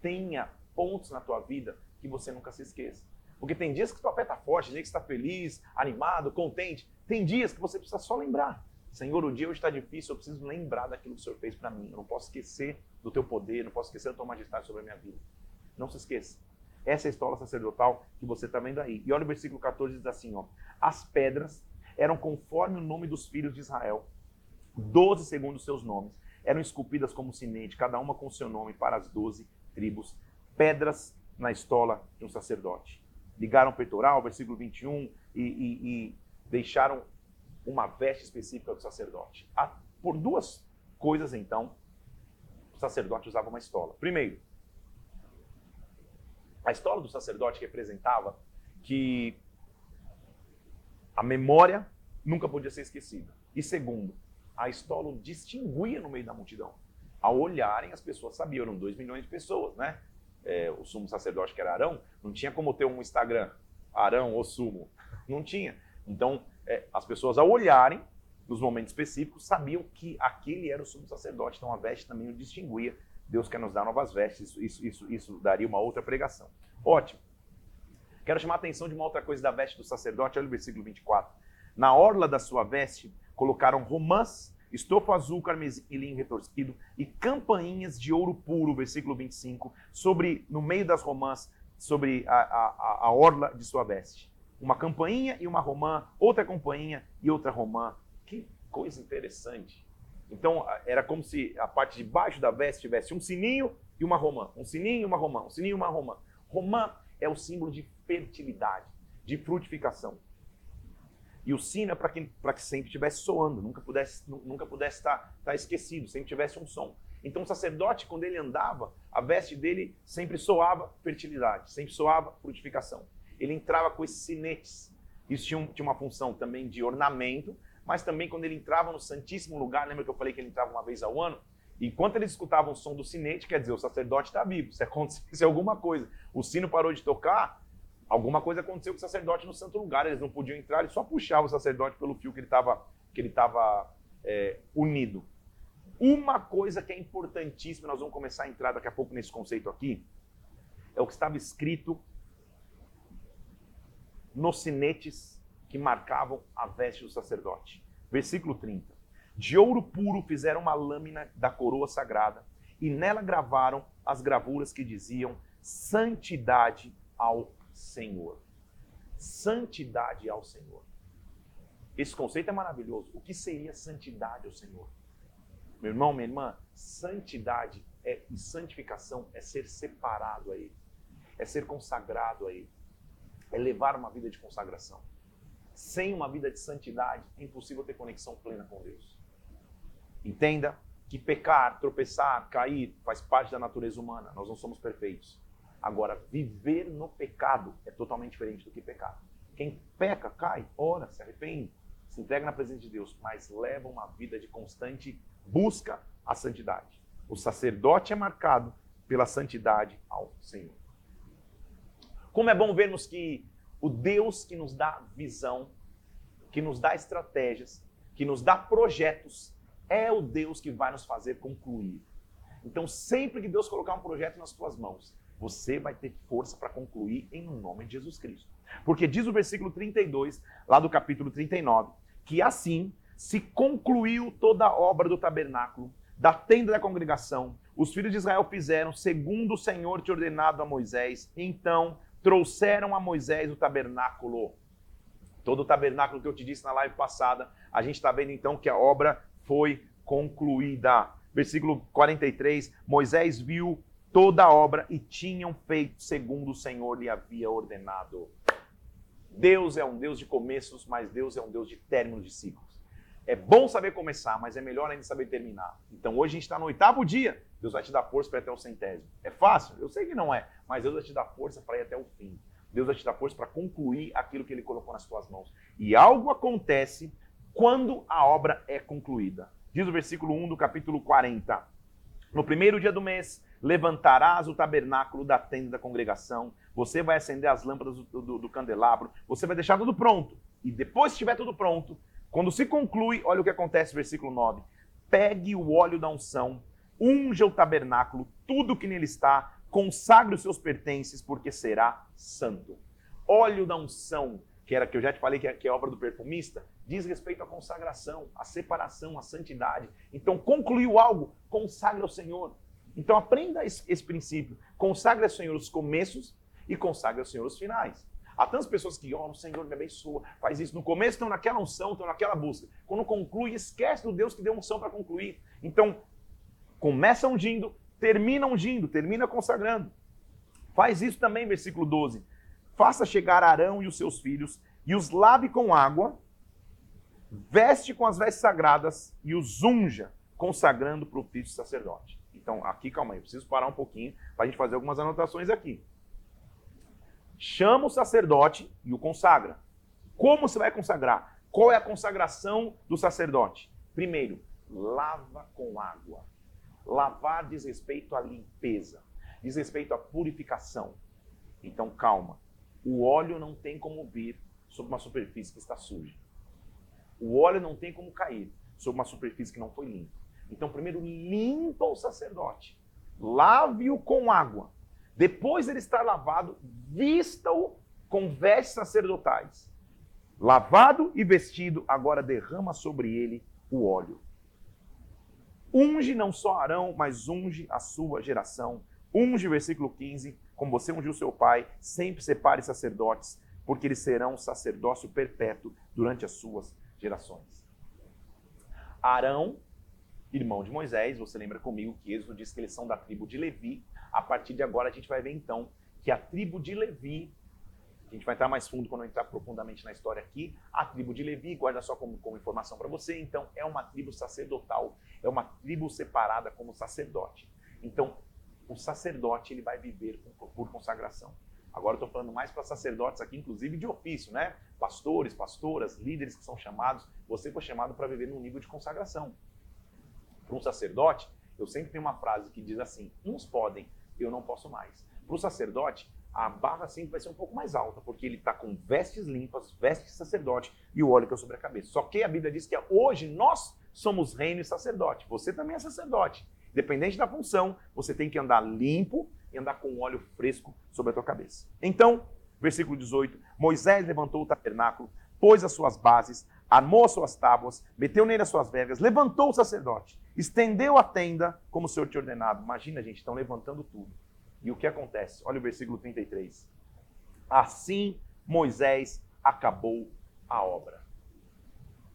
Tenha pontos na tua vida que você nunca se esqueça. Porque tem dias que tua fé está forte, tem dias que está feliz, animado, contente. Tem dias que você precisa só lembrar. Senhor, o dia hoje está difícil, eu preciso lembrar daquilo que o Senhor fez para mim. Eu não posso esquecer do teu poder, não posso esquecer da tua majestade sobre a minha vida. Não se esqueça. Essa é a história sacerdotal que você está vendo aí. E olha o versículo 14, diz assim, ó. As pedras eram conforme o nome dos filhos de Israel, doze segundo seus nomes. Eram esculpidas como sinete, cada uma com seu nome para as doze tribos pedras na estola de um sacerdote. Ligaram o peitoral, versículo 21, e, e, e deixaram uma veste específica do sacerdote. Por duas coisas, então, o sacerdote usava uma estola. Primeiro, a estola do sacerdote representava que a memória nunca podia ser esquecida. E segundo, a estola o distinguia no meio da multidão. Ao olharem, as pessoas sabiam, eram 2 milhões de pessoas, né? É, o sumo sacerdote, que era Arão, não tinha como ter um Instagram, Arão ou sumo. Não tinha. Então, é, as pessoas, ao olharem, nos momentos específicos, sabiam que aquele era o sumo sacerdote. Então, a veste também o distinguia. Deus quer nos dar novas vestes. Isso, isso, isso daria uma outra pregação. Ótimo. Quero chamar a atenção de uma outra coisa da veste do sacerdote. Olha o versículo 24. Na orla da sua veste colocaram romãs, estofo azul, carmesim e linho retorcido e campainhas de ouro puro, versículo 25, sobre, no meio das romãs, sobre a, a, a orla de sua veste. Uma campainha e uma romã, outra campainha e outra romã. Que coisa interessante. Então, era como se a parte de baixo da veste tivesse um sininho e uma romã. Um sininho e uma romã. Um sininho e uma romã. Romã é o símbolo de fertilidade, de frutificação. E o sino é para que, que sempre estivesse soando, nunca pudesse, nunca pudesse estar, tá, tá esquecido, sempre tivesse um som. Então o sacerdote, quando ele andava, a veste dele sempre soava fertilidade, sempre soava frutificação. Ele entrava com esses sinetes. Isso tinha, um, tinha uma função também de ornamento, mas também quando ele entrava no Santíssimo Lugar, lembra que eu falei que ele entrava uma vez ao ano? Enquanto eles escutavam o som do sinete, quer dizer, o sacerdote está vivo. Se acontecesse alguma coisa, o sino parou de tocar, Alguma coisa aconteceu com o sacerdote no santo lugar, eles não podiam entrar, ele só puxava o sacerdote pelo fio que ele estava que ele estava é, unido. Uma coisa que é importantíssima, nós vamos começar a entrar daqui a pouco nesse conceito aqui, é o que estava escrito nos sinetes que marcavam a veste do sacerdote. Versículo 30. De ouro puro fizeram uma lâmina da coroa sagrada e nela gravaram as gravuras que diziam santidade ao Senhor. Santidade ao Senhor. Esse conceito é maravilhoso. O que seria santidade ao Senhor? Meu irmão, minha irmã, santidade é, e santificação é ser separado a Ele, é ser consagrado a Ele, é levar uma vida de consagração. Sem uma vida de santidade, é impossível ter conexão plena com Deus. Entenda que pecar, tropeçar, cair faz parte da natureza humana. Nós não somos perfeitos. Agora, viver no pecado é totalmente diferente do que pecar. Quem peca, cai, ora, se arrepende, se entrega na presença de Deus, mas leva uma vida de constante busca à santidade. O sacerdote é marcado pela santidade ao Senhor. Como é bom vermos que o Deus que nos dá visão, que nos dá estratégias, que nos dá projetos, é o Deus que vai nos fazer concluir. Então, sempre que Deus colocar um projeto nas tuas mãos, você vai ter força para concluir em nome de Jesus Cristo. Porque diz o versículo 32, lá do capítulo 39, que assim se concluiu toda a obra do tabernáculo, da tenda da congregação. Os filhos de Israel fizeram segundo o Senhor te ordenado a Moisés. Então trouxeram a Moisés o tabernáculo. Todo o tabernáculo que eu te disse na live passada, a gente está vendo então que a obra foi concluída. Versículo 43: Moisés viu toda a obra e tinham feito segundo o Senhor lhe havia ordenado. Deus é um Deus de começos, mas Deus é um Deus de términos de ciclos. É bom saber começar, mas é melhor ainda saber terminar. Então hoje a gente está no oitavo dia. Deus vai te dar força para ir até o centésimo. É fácil? Eu sei que não é, mas Deus vai te dar força para ir até o fim. Deus vai te dar força para concluir aquilo que Ele colocou nas tuas mãos. E algo acontece quando a obra é concluída. Diz o versículo 1 do capítulo 40. No primeiro dia do mês, levantarás o tabernáculo da tenda da congregação, você vai acender as lâmpadas do, do, do candelabro, você vai deixar tudo pronto. E depois que estiver tudo pronto, quando se conclui, olha o que acontece, versículo 9: pegue o óleo da unção, unja o tabernáculo, tudo que nele está, consagre os seus pertences, porque será santo. Óleo da unção, que era que eu já te falei que é, que é obra do perfumista, diz respeito à consagração, à separação, à santidade. Então, concluiu algo, consagre ao Senhor. Então aprenda esse, esse princípio. Consagre ao Senhor os começos e consagre ao Senhor os finais. Há tantas pessoas que, ó, oh, Senhor me abençoa, faz isso. No começo estão naquela unção, estão naquela busca. Quando conclui, esquece do Deus que deu unção para concluir. Então, começa ungindo, termina ungindo, termina consagrando. Faz isso também, versículo 12. Faça chegar Arão e os seus filhos, e os lave com água, veste com as vestes sagradas e os unja, consagrando para o ofício sacerdote. Então, aqui, calma aí, preciso parar um pouquinho para a gente fazer algumas anotações aqui. Chama o sacerdote e o consagra. Como você vai consagrar? Qual é a consagração do sacerdote? Primeiro, lava com água. Lavar diz respeito à limpeza, diz respeito à purificação. Então, calma. O óleo não tem como vir sobre uma superfície que está suja. O óleo não tem como cair sobre uma superfície que não foi limpa. Então, primeiro, limpa o sacerdote. Lave-o com água. Depois ele estar lavado, vista-o com vestes sacerdotais. Lavado e vestido, agora derrama sobre ele o óleo. Unge não só Arão, mas unge a sua geração. Unge, versículo 15, como você ungiu seu pai, sempre separe sacerdotes, porque eles serão sacerdócio perpétuo durante as suas gerações. Arão, irmão de Moisés, você lembra comigo que Êxodo diz que eles são da tribo de Levi. A partir de agora a gente vai ver então que a tribo de Levi, a gente vai entrar mais fundo quando entrar profundamente na história aqui, a tribo de Levi, guarda só como, como informação para você, então é uma tribo sacerdotal, é uma tribo separada como sacerdote. Então, o sacerdote ele vai viver por consagração. Agora eu estou falando mais para sacerdotes aqui, inclusive de ofício, né? Pastores, pastoras, líderes que são chamados. Você foi chamado para viver num nível de consagração. Para um sacerdote, eu sempre tenho uma frase que diz assim: uns podem, eu não posso mais. Para o sacerdote, a barra sempre vai ser um pouco mais alta, porque ele está com vestes limpas, vestes de sacerdote e o óleo que é sobre a cabeça. Só que a Bíblia diz que hoje nós somos reino e sacerdote. Você também é sacerdote. Dependente da função, você tem que andar limpo e andar com óleo fresco sobre a tua cabeça. Então, versículo 18: Moisés levantou o tabernáculo, pôs as suas bases, armou as suas tábuas, meteu nele as suas vergas, levantou o sacerdote, estendeu a tenda como o Senhor tinha ordenado. Imagina, gente, estão levantando tudo. E o que acontece? Olha o versículo 33. Assim Moisés acabou a obra.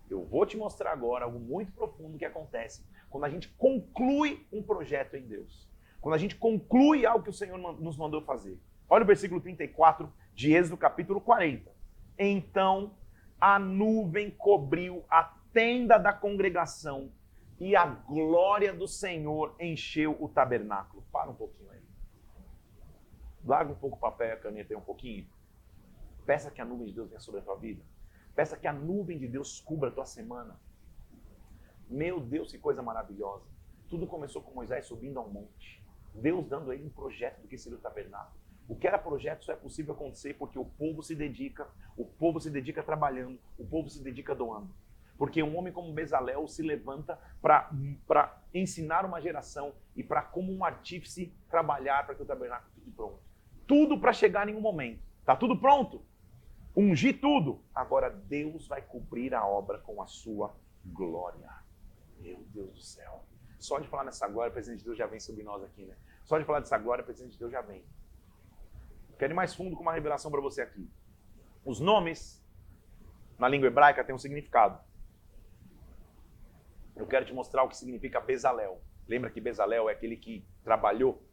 Eu vou te mostrar agora algo muito profundo que acontece quando a gente conclui um projeto em Deus. Quando a gente conclui algo que o Senhor nos mandou fazer. Olha o versículo 34 de Êxodo, capítulo 40. Então a nuvem cobriu a tenda da congregação e a glória do Senhor encheu o tabernáculo. Para um pouquinho aí. Larga um pouco o papel e a caneta aí um pouquinho. Peça que a nuvem de Deus venha sobre a tua vida. Peça que a nuvem de Deus cubra a tua semana. Meu Deus, que coisa maravilhosa. Tudo começou com Moisés subindo a um monte. Deus dando a ele um projeto do que seria o tabernáculo. O que era projeto só é possível acontecer porque o povo se dedica, o povo se dedica trabalhando, o povo se dedica doando. Porque um homem como Bezalel se levanta para ensinar uma geração e para, como um artífice, trabalhar para que o tabernáculo fique pronto. Tudo para chegar em um momento. Está tudo pronto? Ungir tudo. Agora Deus vai cobrir a obra com a sua glória. Meu Deus do céu. Só de falar nessa glória, o presidente de Deus já vem sobre nós aqui, né? Só de falar dessa glória, o presidente de Deus já vem. Quero ir mais fundo com uma revelação para você aqui. Os nomes, na língua hebraica, têm um significado. Eu quero te mostrar o que significa Bezalel. Lembra que Bezalel é aquele que trabalhou?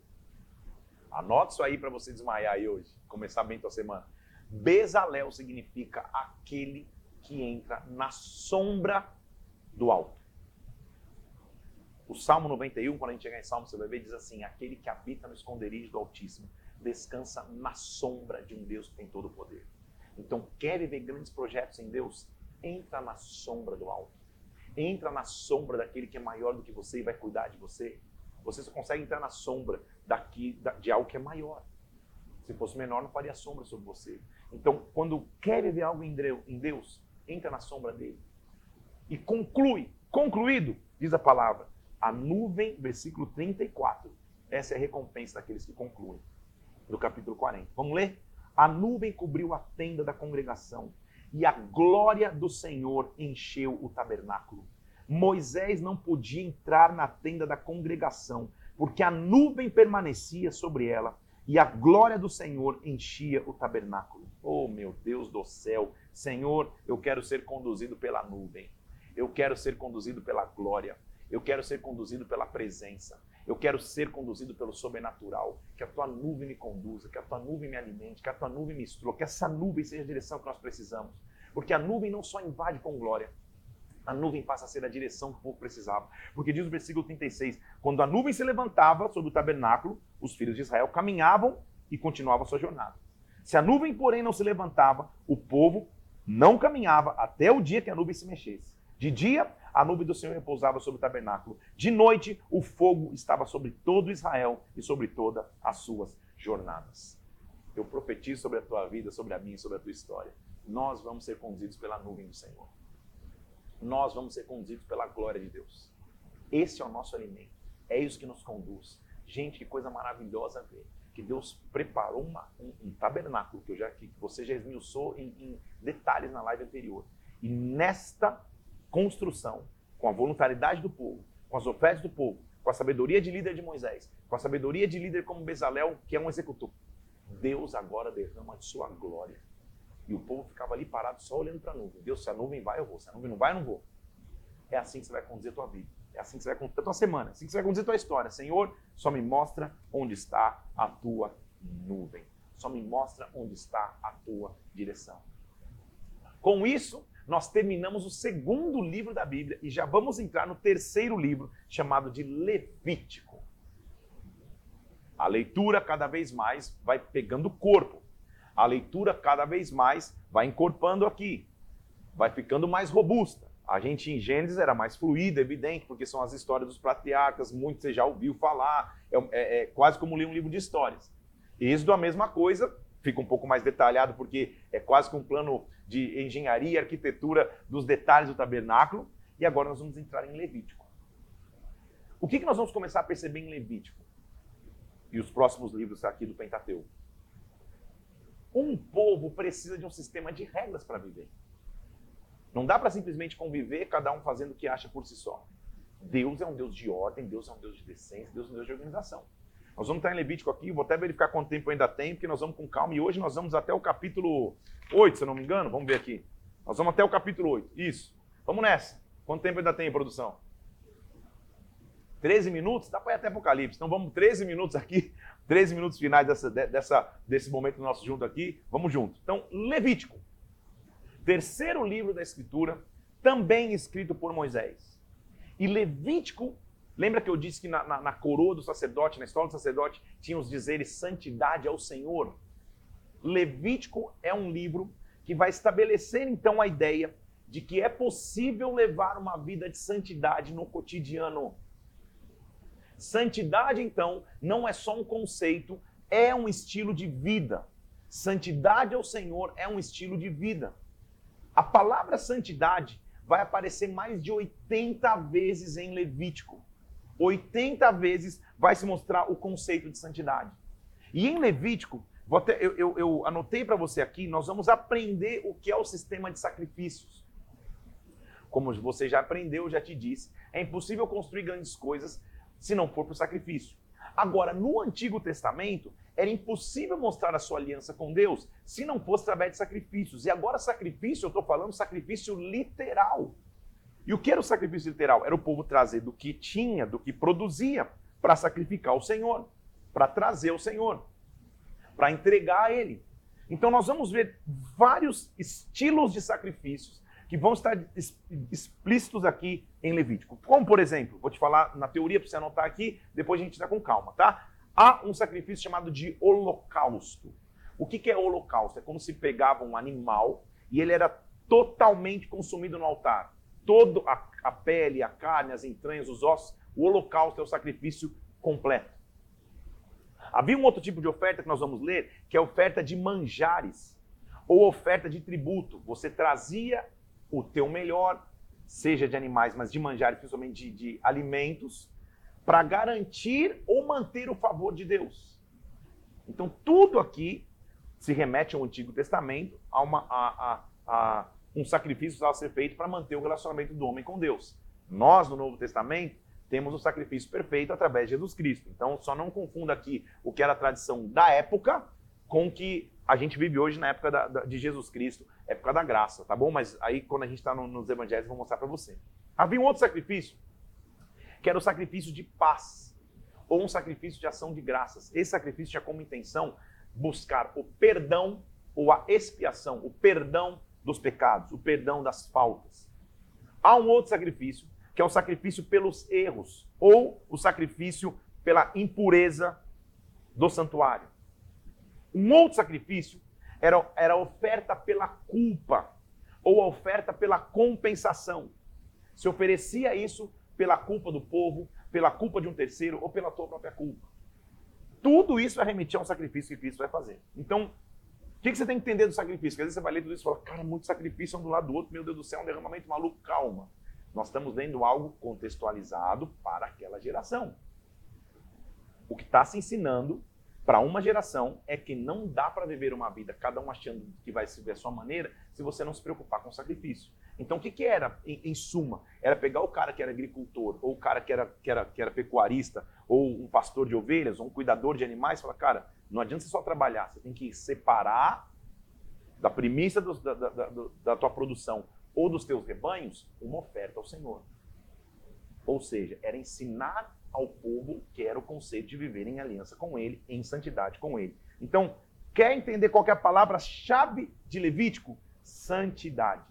Anote isso aí para você desmaiar aí hoje, começar bem tua semana. Bezalel significa aquele que entra na sombra do alto. O Salmo 91, quando a gente chegar em Salmo, você vai ver, diz assim: Aquele que habita no esconderijo do Altíssimo descansa na sombra de um Deus que tem todo o poder. Então, quer viver grandes projetos em Deus? Entra na sombra do alto. Entra na sombra daquele que é maior do que você e vai cuidar de você. Você só consegue entrar na sombra daqui, de algo que é maior. Se fosse menor, não faria sombra sobre você. Então, quando quer viver algo em Deus, entra na sombra dele. E conclui, concluído, diz a palavra, a nuvem, versículo 34. Essa é a recompensa daqueles que concluem. Do capítulo 40. Vamos ler? A nuvem cobriu a tenda da congregação e a glória do Senhor encheu o tabernáculo. Moisés não podia entrar na tenda da congregação, porque a nuvem permanecia sobre ela e a glória do Senhor enchia o tabernáculo. Oh, meu Deus do céu, Senhor, eu quero ser conduzido pela nuvem. Eu quero ser conduzido pela glória. Eu quero ser conduzido pela presença. Eu quero ser conduzido pelo sobrenatural. Que a tua nuvem me conduza, que a tua nuvem me alimente, que a tua nuvem me instrua, que essa nuvem seja a direção que nós precisamos. Porque a nuvem não só invade com glória, a nuvem passa a ser a direção que o povo precisava. Porque diz o versículo 36: quando a nuvem se levantava sobre o tabernáculo, os filhos de Israel caminhavam e continuavam sua jornada. Se a nuvem, porém, não se levantava, o povo não caminhava até o dia que a nuvem se mexesse. De dia, a nuvem do Senhor repousava sobre o tabernáculo. De noite, o fogo estava sobre todo Israel e sobre todas as suas jornadas. Eu profetizo sobre a tua vida, sobre a minha sobre a tua história. Nós vamos ser conduzidos pela nuvem do Senhor nós vamos ser conduzidos pela glória de Deus. Esse é o nosso alimento. É isso que nos conduz. Gente, que coisa maravilhosa ver. Que Deus preparou uma, um, um, tabernáculo que, eu já, que você já esmiuçou em, em detalhes na live anterior. E nesta construção, com a voluntariedade do povo, com as ofertas do povo, com a sabedoria de líder de Moisés, com a sabedoria de líder como Bezalel, que é um executor, Deus agora derrama de sua glória e o povo ficava ali parado só olhando para a nuvem. Deus, se a nuvem vai, eu vou. Se a nuvem não vai, eu não vou. É assim que você vai conduzir a tua vida. É assim que você vai conduzir a tua semana. É assim que você vai conduzir a tua história. Senhor, só me mostra onde está a tua nuvem. Só me mostra onde está a tua direção. Com isso, nós terminamos o segundo livro da Bíblia e já vamos entrar no terceiro livro, chamado de Levítico. A leitura cada vez mais vai pegando corpo a leitura cada vez mais vai encorpando aqui, vai ficando mais robusta. A gente em Gênesis era mais fluida, evidente, porque são as histórias dos patriarcas, muito você já ouviu falar, é, é, é quase como ler um livro de histórias. Êxodo a mesma coisa, fica um pouco mais detalhado, porque é quase que um plano de engenharia arquitetura dos detalhes do tabernáculo. E agora nós vamos entrar em Levítico. O que, que nós vamos começar a perceber em Levítico? E os próximos livros aqui do Pentateuco. Um povo precisa de um sistema de regras para viver. Não dá para simplesmente conviver, cada um fazendo o que acha por si só. Deus é um Deus de ordem, Deus é um Deus de decência, Deus é um Deus de organização. Nós vamos estar em Levítico aqui, vou até verificar quanto tempo ainda tem, porque nós vamos com calma. E hoje nós vamos até o capítulo 8, se eu não me engano. Vamos ver aqui. Nós vamos até o capítulo 8. Isso. Vamos nessa. Quanto tempo ainda tem, produção? 13 minutos? Dá para ir até Apocalipse. Então vamos 13 minutos aqui 13 minutos finais dessa, dessa, desse momento nosso junto aqui. Vamos junto. Então, Levítico. Terceiro livro da Escritura, também escrito por Moisés. E Levítico, lembra que eu disse que na, na, na coroa do sacerdote, na história do sacerdote, tinha os dizeres santidade ao Senhor? Levítico é um livro que vai estabelecer então a ideia de que é possível levar uma vida de santidade no cotidiano. Santidade, então, não é só um conceito, é um estilo de vida. Santidade ao Senhor é um estilo de vida. A palavra santidade vai aparecer mais de 80 vezes em Levítico. 80 vezes vai se mostrar o conceito de santidade. E em Levítico, até, eu, eu, eu anotei para você aqui, nós vamos aprender o que é o sistema de sacrifícios. Como você já aprendeu, já te disse, é impossível construir grandes coisas se não for por sacrifício. Agora, no Antigo Testamento, era impossível mostrar a sua aliança com Deus se não fosse através de sacrifícios. E agora, sacrifício, eu estou falando sacrifício literal. E o que era o sacrifício literal? Era o povo trazer do que tinha, do que produzia, para sacrificar o Senhor, para trazer o Senhor, para entregar a Ele. Então, nós vamos ver vários estilos de sacrifícios que vão estar explícitos aqui em Levítico. Como, por exemplo, vou te falar na teoria para você anotar aqui, depois a gente dá com calma, tá? Há um sacrifício chamado de holocausto. O que, é holocausto? É como se pegava um animal e ele era totalmente consumido no altar. Toda a, a pele, a carne, as entranhas, os ossos, o holocausto é o sacrifício completo. Havia um outro tipo de oferta que nós vamos ler, que é a oferta de manjares, ou oferta de tributo. Você trazia o teu melhor, seja de animais, mas de manjares, principalmente de, de alimentos, para garantir ou manter o favor de Deus. Então, tudo aqui se remete ao Antigo Testamento, a, uma, a, a, a um sacrifício a ser feito para manter o relacionamento do homem com Deus. Nós, no Novo Testamento, temos o sacrifício perfeito através de Jesus Cristo. Então, só não confunda aqui o que era a tradição da época com o que a gente vive hoje na época da, da, de Jesus Cristo, época da graça, tá bom? Mas aí quando a gente está no, nos evangelhos, eu vou mostrar para você. Havia um outro sacrifício, que era o sacrifício de paz. ou um sacrifício de ação de graças. Esse sacrifício tinha como intenção buscar o perdão ou a expiação, o perdão dos pecados, o perdão das faltas. Há um outro sacrifício, que é o sacrifício pelos erros, ou o sacrifício pela impureza do santuário. Um outro sacrifício era, era a oferta pela culpa, ou a oferta pela compensação. Se oferecia isso pela culpa do povo, pela culpa de um terceiro ou pela tua própria culpa. Tudo isso vai remitir a um sacrifício que Cristo vai fazer. Então, o que, que, você tem que entender do sacrifício? Porque às vezes você vai ler tudo isso e fala, cara, muito sacrifício um do lado do outro, meu Deus do céu, um derramamento maluco. Calma. Nós estamos lendo algo contextualizado para aquela geração. O que está se ensinando para uma geração é que não dá para viver uma vida, cada um achando que vai se ver a sua maneira, se você não se preocupar com o sacrifício. Então, o que, que era, em, em, suma? Era pegar o cara que era agricultor, ou o cara que era, que, era, que era pecuarista, ou um pastor de ovelhas, ou um cuidador de animais, e falar, cara, não adianta você só trabalhar, você tem que separar da premissa do, da, da, da, da tua produção ou dos teus rebanhos uma oferta ao Senhor. Ou seja, era ensinar ao povo que era o conceito de viver em aliança com ele, em santidade com ele. Então, quer entender qual é a palavra-chave de Levítico? Santidade.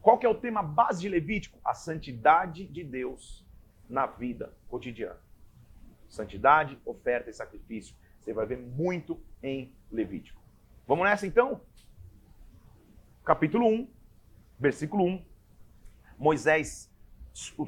Qual que é o tema base de Levítico? A santidade de Deus na vida cotidiana. Santidade, oferta e sacrifício. Você vai ver muito em Levítico. Vamos nessa então? Capítulo 1, versículo 1. Moisés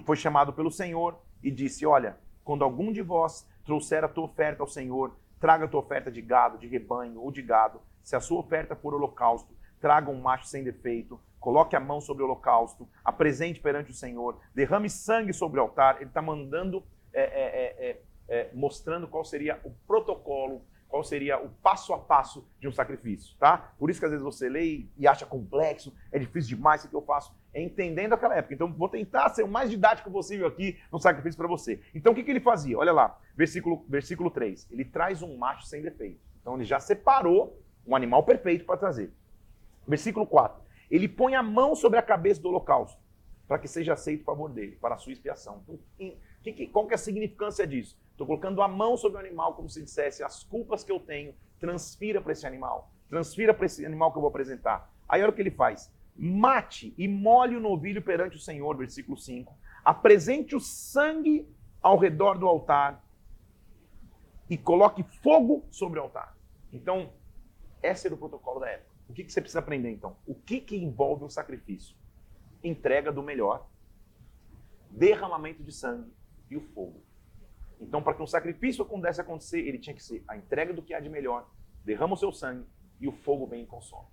foi chamado pelo Senhor e disse: Olha, quando algum de vós trouxer a tua oferta ao Senhor, traga a tua oferta de gado, de rebanho ou de gado. Se a sua oferta for holocausto, traga um macho sem defeito, coloque a mão sobre o holocausto, apresente perante o Senhor, derrame sangue sobre o altar. Ele está mandando, é, é, é, é, mostrando qual seria o protocolo qual seria o passo a passo de um sacrifício, tá? Por isso que às vezes você lê e acha complexo, é difícil demais o que eu faço. É entendendo aquela época. Então vou tentar ser o mais didático possível aqui no sacrifício para você. Então o que, que ele fazia? Olha lá, versículo, versículo 3. Ele traz um macho sem defeito. Então ele já separou um animal perfeito para trazer. Versículo 4. Ele põe a mão sobre a cabeça do holocausto para que seja aceito o favor dele, para a sua expiação. Então, que, qual que é a significância disso? Estou colocando a mão sobre o animal como se dissesse as culpas que eu tenho, transfira para esse animal. Transfira para esse animal que eu vou apresentar. Aí olha o que ele faz. Mate e molhe o novilho perante o Senhor, versículo 5. Apresente o sangue ao redor do altar e coloque fogo sobre o altar. Então, esse era o protocolo da época. O que, que você precisa aprender então? O que, que envolve um sacrifício? Entrega do melhor, derramamento de sangue e o fogo. Então, para que um sacrifício pudesse acontecer, ele tinha que ser a entrega do que há de melhor, derrama o seu sangue e o fogo vem e consome.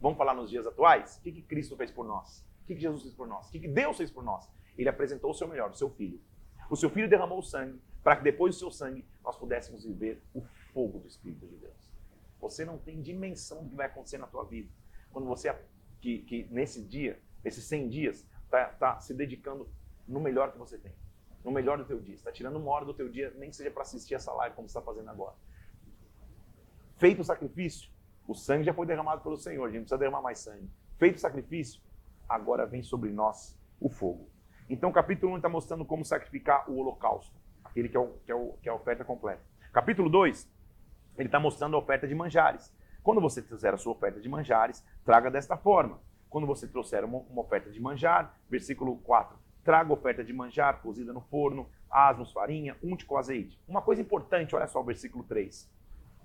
Vamos falar nos dias atuais? O que, que Cristo fez por nós? O que, que Jesus fez por nós? O que, que Deus fez por nós? Ele apresentou o seu melhor, o seu filho. O seu filho derramou o sangue para que depois do seu sangue nós pudéssemos viver o fogo do Espírito de Deus. Você não tem dimensão do que vai acontecer na tua vida quando você, que, que nesse dia, nesses 100 dias, está tá se dedicando no melhor que você tem no melhor do teu dia. está tirando uma hora do teu dia, nem que seja para assistir essa live como está fazendo agora. Feito o sacrifício, o sangue já foi derramado pelo Senhor, a gente não precisa derramar mais sangue. Feito o sacrifício, agora vem sobre nós o fogo. Então, o capítulo 1 está mostrando como sacrificar o holocausto, aquele que é, o, que, é o, que é a oferta completa. Capítulo 2, ele está mostrando a oferta de manjares. Quando você fizer a sua oferta de manjares, traga desta forma. Quando você trouxer uma, uma oferta de manjar, versículo 4, traga oferta de manjar cozida no forno, asmos, farinha, unte com azeite. Uma coisa importante, olha só o versículo 3.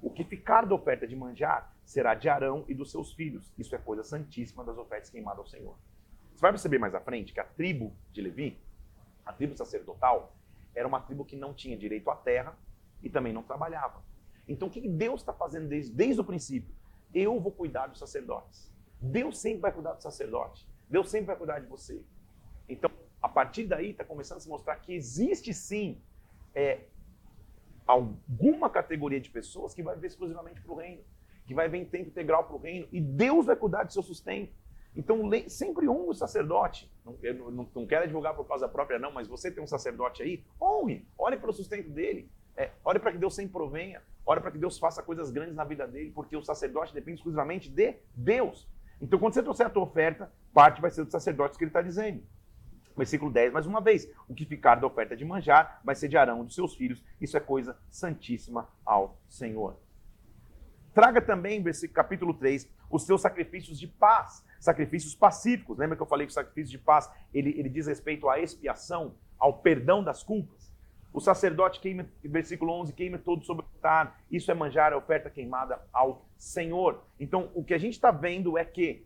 O que ficar da oferta de manjar será de Arão e dos seus filhos. Isso é coisa santíssima das ofertas queimadas ao Senhor. Você vai perceber mais à frente que a tribo de Levi, a tribo sacerdotal, era uma tribo que não tinha direito à terra e também não trabalhava. Então o que Deus está fazendo desde, desde o princípio? Eu vou cuidar dos sacerdotes. Deus sempre vai cuidar do sacerdote. Deus sempre vai cuidar de você. Então, a partir daí está começando a se mostrar que existe sim é, alguma categoria de pessoas que vai ver exclusivamente para o reino, que vai ver em tempo integral para o reino, e Deus vai cuidar do seu sustento. Então, sempre honre o sacerdote. Não, eu não, não quero divulgar por causa própria, não, mas você tem um sacerdote aí, honre, ore pelo sustento dele, é, para que Deus sempre provenha, ore para que Deus faça coisas grandes na vida dele, porque o sacerdote depende exclusivamente de Deus. Então, quando você trouxer a tua oferta, parte vai ser dos sacerdotes que ele está dizendo. Versículo 10, mais uma vez, o que ficar da oferta de manjar vai ser de Arão de seus filhos, isso é coisa santíssima ao Senhor. Traga também, versículo, capítulo 3, os seus sacrifícios de paz, sacrifícios pacíficos. Lembra que eu falei que o sacrifício de paz, ele, ele diz respeito à expiação, ao perdão das culpas? O sacerdote queima, versículo 11, queima todo sobre o altar. Isso é manjar a oferta queimada ao Senhor. Então, o que a gente está vendo é que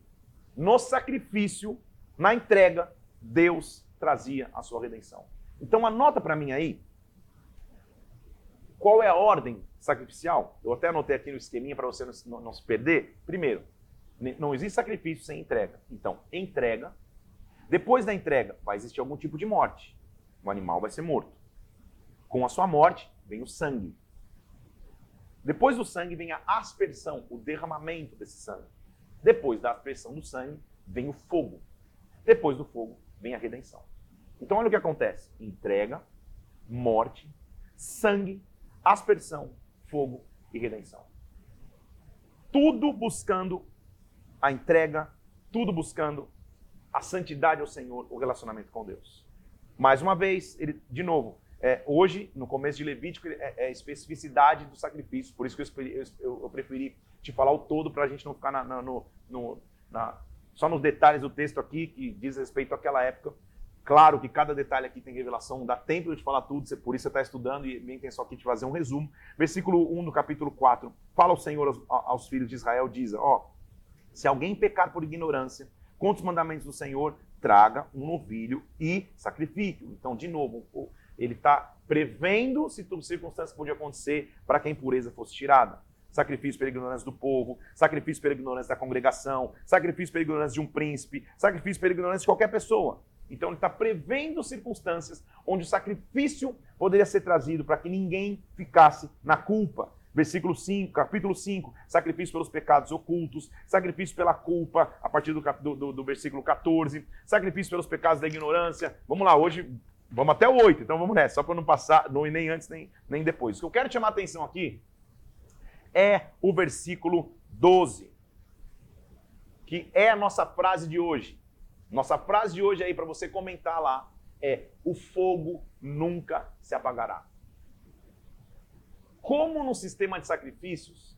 no sacrifício, na entrega, Deus trazia a sua redenção. Então, anota para mim aí qual é a ordem sacrificial. Eu até anotei aqui no esqueminha para você não, não, se perder. Primeiro, não existe sacrifício sem entrega. Então, entrega. Depois da entrega, vai existir algum tipo de morte. O animal vai ser morto. Com a sua morte, vem o sangue. Depois do sangue vem a aspersão, o derramamento desse sangue. Depois da aspersão do sangue, vem o fogo. Depois do fogo, vem a redenção. Então, olha o que acontece: entrega, morte, sangue, aspersão, fogo e redenção. Tudo buscando a entrega, tudo buscando a santidade ao Senhor, o relacionamento com Deus. Mais uma vez, ele, de novo, é, hoje, no começo de Levítico, é, é especificidade do sacrifício, por isso que eu, eu, eu preferi te falar o todo para a gente não ficar na, na, no, no, na, só nos detalhes do texto aqui, que diz respeito àquela época. Claro que cada detalhe aqui tem revelação, dá tempo de falar tudo, por isso você está estudando e minha intenção aqui é te fazer um resumo. Versículo 1 do capítulo 4. Fala o Senhor aos, aos filhos de Israel, diz, ó, se alguém pecar por ignorância contra os mandamentos do Senhor, traga um novilho e sacrifique. Então, de novo, ele está prevendo circunstâncias que podiam acontecer para que a impureza fosse tirada. Sacrifício pela ignorância do povo, sacrifício pela ignorância da congregação, sacrifício pela ignorância de um príncipe, sacrifício pela ignorância de qualquer pessoa. Então ele está prevendo circunstâncias onde o sacrifício poderia ser trazido para que ninguém ficasse na culpa. Versículo 5, capítulo 5, sacrifício pelos pecados ocultos, sacrifício pela culpa, a partir do, do, do, versículo 14, sacrifício pelos pecados da ignorância. Vamos lá, hoje vamos até o 8, então vamos nessa, só para não passar, não nem antes nem, nem depois. O que eu quero chamar a atenção aqui é o versículo 12, que é a nossa frase de hoje. Nossa frase de hoje aí para você comentar lá é: o fogo nunca se apagará. Como no sistema de sacrifícios,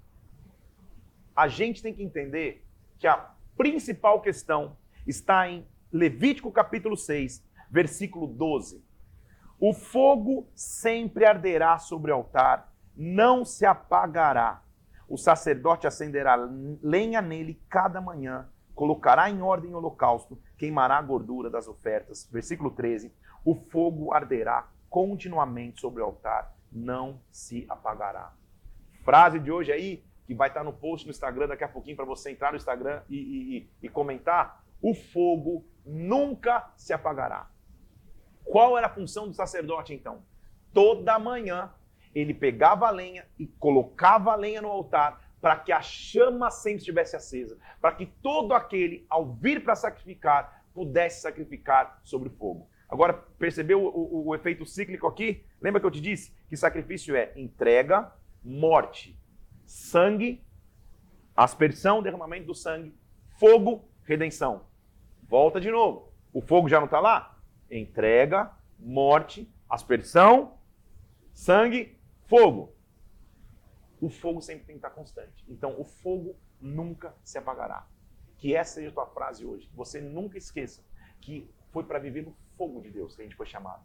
a gente tem que entender que a principal questão está em Levítico capítulo 6, versículo 12. O fogo sempre arderá sobre o altar, não se apagará. O sacerdote acenderá lenha nele cada manhã colocará em ordem o holocausto, queimará a gordura das ofertas. Versículo 13: O fogo arderá continuamente sobre o altar, não se apagará. Frase de hoje aí, que vai estar no post no Instagram daqui a pouquinho para você entrar no Instagram e, e, e comentar: O fogo nunca se apagará. Qual era a função do sacerdote então? Toda manhã ele pegava a lenha e colocava a lenha no altar para que a chama sempre estivesse acesa, para que todo aquele, ao vir para sacrificar, pudesse sacrificar sobre o fogo. Agora, percebeu o, o, o, efeito cíclico aqui? Lembra que eu te disse que sacrifício é entrega, morte, sangue, aspersão, derramamento do sangue, fogo, redenção. Volta de novo. O fogo já não está lá? Entrega, morte, aspersão, sangue, fogo o fogo sempre tem que estar constante. Então, o fogo nunca se apagará. Que essa seja a tua frase hoje. Você nunca esqueça que foi para viver no fogo de Deus que a gente foi chamado.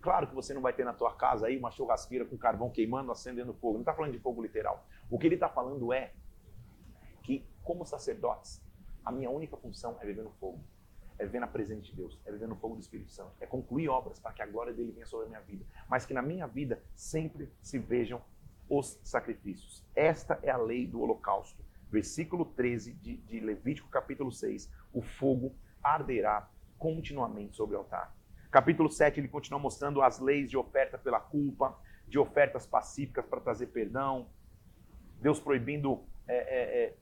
Claro que você não vai ter na tua casa aí uma churrasqueira com carvão queimando, acendendo fogo. Não está falando de fogo literal. O que ele está falando é que, como sacerdotes, a minha única função é viver no fogo. É viver na presença de Deus, é viver no fogo do Espírito Santo, é concluir obras para que a glória dele venha sobre a minha vida, mas que na minha vida sempre se vejam os sacrifícios. Esta é a lei do holocausto. Versículo 13 de, de Levítico, capítulo 6. O fogo arderá continuamente sobre o altar. Capítulo 7, ele continua mostrando as leis de oferta pela culpa, de ofertas pacíficas para trazer perdão, Deus proibindo é, é, é,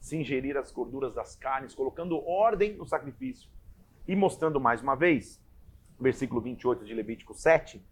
se ingerir as gorduras das carnes, colocando ordem no sacrifício. E mostrando mais uma vez, versículo 28 de Levítico 7,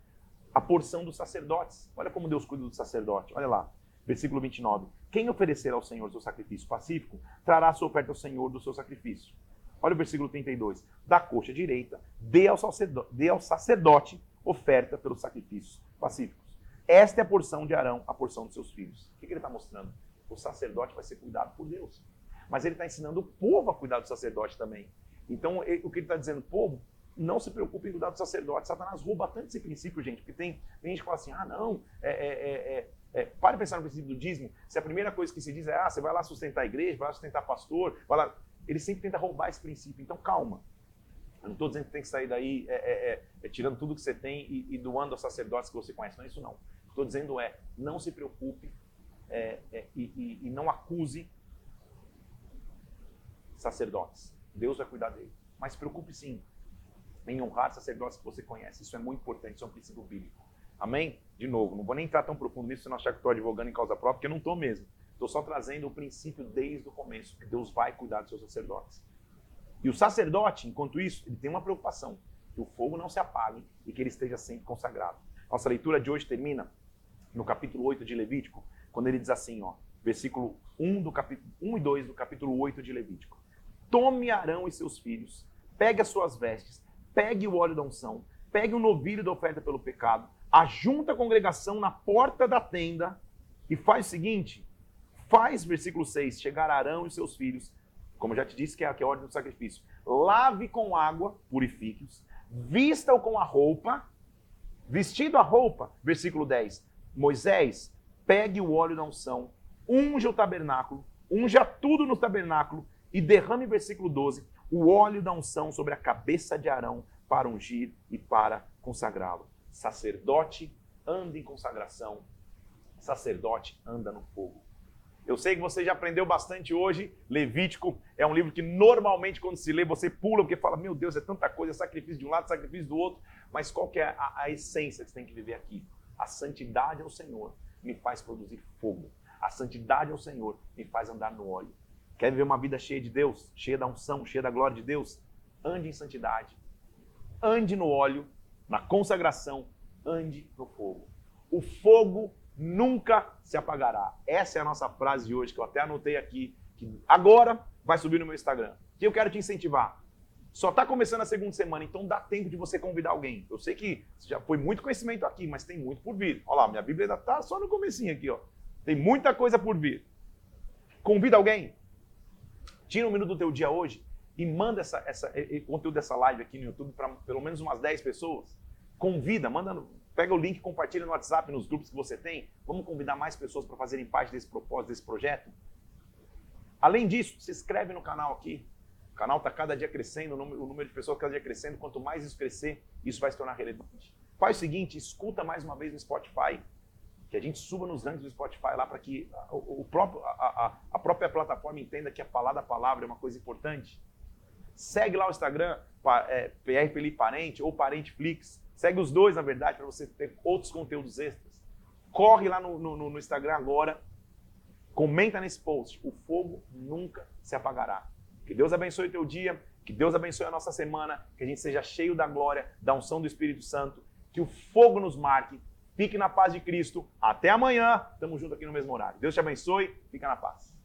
a porção dos sacerdotes. Olha como Deus cuida do sacerdote. Olha lá, versículo 29. Quem oferecer ao Senhor seu sacrifício pacífico, trará a sua oferta ao Senhor do seu sacrifício. Olha o versículo 32. Da coxa direita, dê ao sacerdote, dê ao sacerdote oferta pelos sacrifícios pacíficos. Esta é a porção de Arão, a porção dos seus filhos. O que, que ele está mostrando? O sacerdote vai ser cuidado por Deus. Mas ele está ensinando o povo a cuidar do sacerdote também. Então, ele, o que ele está dizendo, povo, não se preocupe em cuidar do sacerdote. Satanás rouba tanto esse princípio, gente, porque tem, tem gente que fala assim, ah, não, é, é, é, é, pare de pensar no princípio do dízimo. Se a primeira coisa que se diz é, ah, você vai lá sustentar a igreja, vai lá sustentar pastor, vai lá... Ele sempre tenta roubar esse princípio. Então, calma. Eu não estou dizendo que tem que sair daí é, é, é, tirando tudo que você tem e, e, doando aos sacerdotes que você conhece. Não é isso, não. Estou dizendo é, não se preocupe e, e, e não acuse sacerdotes. Deus vai cuidar dele. Mas se preocupe sim em honrar sacerdotes que você conhece. Isso é muito importante, isso é um princípio bíblico. Amém? De novo, não vou nem entrar tão profundo nisso, se não achar que estou advogando em causa própria, porque eu não estou mesmo. Estou só trazendo o princípio desde o começo, que Deus vai cuidar dos seus sacerdotes. E o sacerdote, enquanto isso, ele tem uma preocupação, que o fogo não se apague e que ele esteja sempre consagrado. Nossa leitura de hoje termina no capítulo 8 de Levítico, quando ele diz assim, ó, versículo 1, do capítulo, 1 e 2 do capítulo 8 de Levítico. Tome Arão e seus filhos, pegue as suas vestes, pegue o óleo da unção, pegue o novilho da oferta pelo pecado, ajunta a congregação na porta da tenda e faz o seguinte: faz, versículo 6, chegar Arão e seus filhos, como já te disse que é, que é a ordem do sacrifício, lave com água, purifique-os, vista-o com a roupa, vestido a roupa, versículo 10, Moisés, pegue o óleo da unção, unja o tabernáculo, unja tudo no tabernáculo e derrame, versículo 12, o óleo da unção sobre a cabeça de Arão para ungir e para consagrá-lo. Sacerdote anda em consagração, sacerdote anda no fogo. Eu sei que você já aprendeu bastante hoje. Levítico é um livro que normalmente, quando se lê, você pula, porque fala: Meu Deus, é tanta coisa, sacrifício de um lado, sacrifício do outro. Mas qual que é a, a essência que você tem que viver aqui? A santidade ao Senhor me faz produzir fogo. A santidade ao Senhor me faz andar no óleo. Quer viver uma vida cheia de Deus, cheia da unção, cheia da glória de Deus? Ande em santidade. Ande no óleo, na consagração, ande no fogo. O fogo nunca se apagará. Essa é a nossa frase de hoje, que eu até anotei aqui, que agora vai subir no meu Instagram. Que eu quero te incentivar. Só está começando a segunda semana, então dá tempo de você convidar alguém. Eu sei que já foi muito conhecimento aqui, mas tem muito por vir. Olha lá, minha Bíblia ainda está só no comecinho aqui, ó. Tem muita coisa por vir. Convida alguém. Tira um minuto do teu dia hoje e manda essa, essa, conteúdo dessa live aqui no YouTube para pelo menos umas 10 pessoas. Convida, manda, pega o link, compartilha no WhatsApp, nos grupos que você tem. Vamos convidar mais pessoas para fazerem parte desse propósito, desse projeto. Além disso, se inscreve no canal aqui. O canal está cada dia crescendo, o número, o número de pessoas cada dia crescendo. Quanto mais isso crescer, isso vai se tornar relevante. Faz o seguinte, escuta mais uma vez no Spotify que a gente suba nos rankings do Spotify lá para que o, o próprio, a, a, a, própria plataforma entenda que a palavra da palavra é uma coisa importante. Segue lá o Instagram, é, PR Felipe Parente ou Parenteflix. Segue os dois, na verdade, para você ter outros conteúdos extras. Corre lá no, no, no Instagram agora, comenta nesse post. O fogo nunca se apagará. Que Deus abençoe o teu dia, que Deus abençoe a nossa semana, que a gente seja cheio da glória, da unção do Espírito Santo, que o fogo nos marque Fique na paz de Cristo. Até amanhã. Tamo junto aqui no mesmo horário. Deus te abençoe. Fica na paz.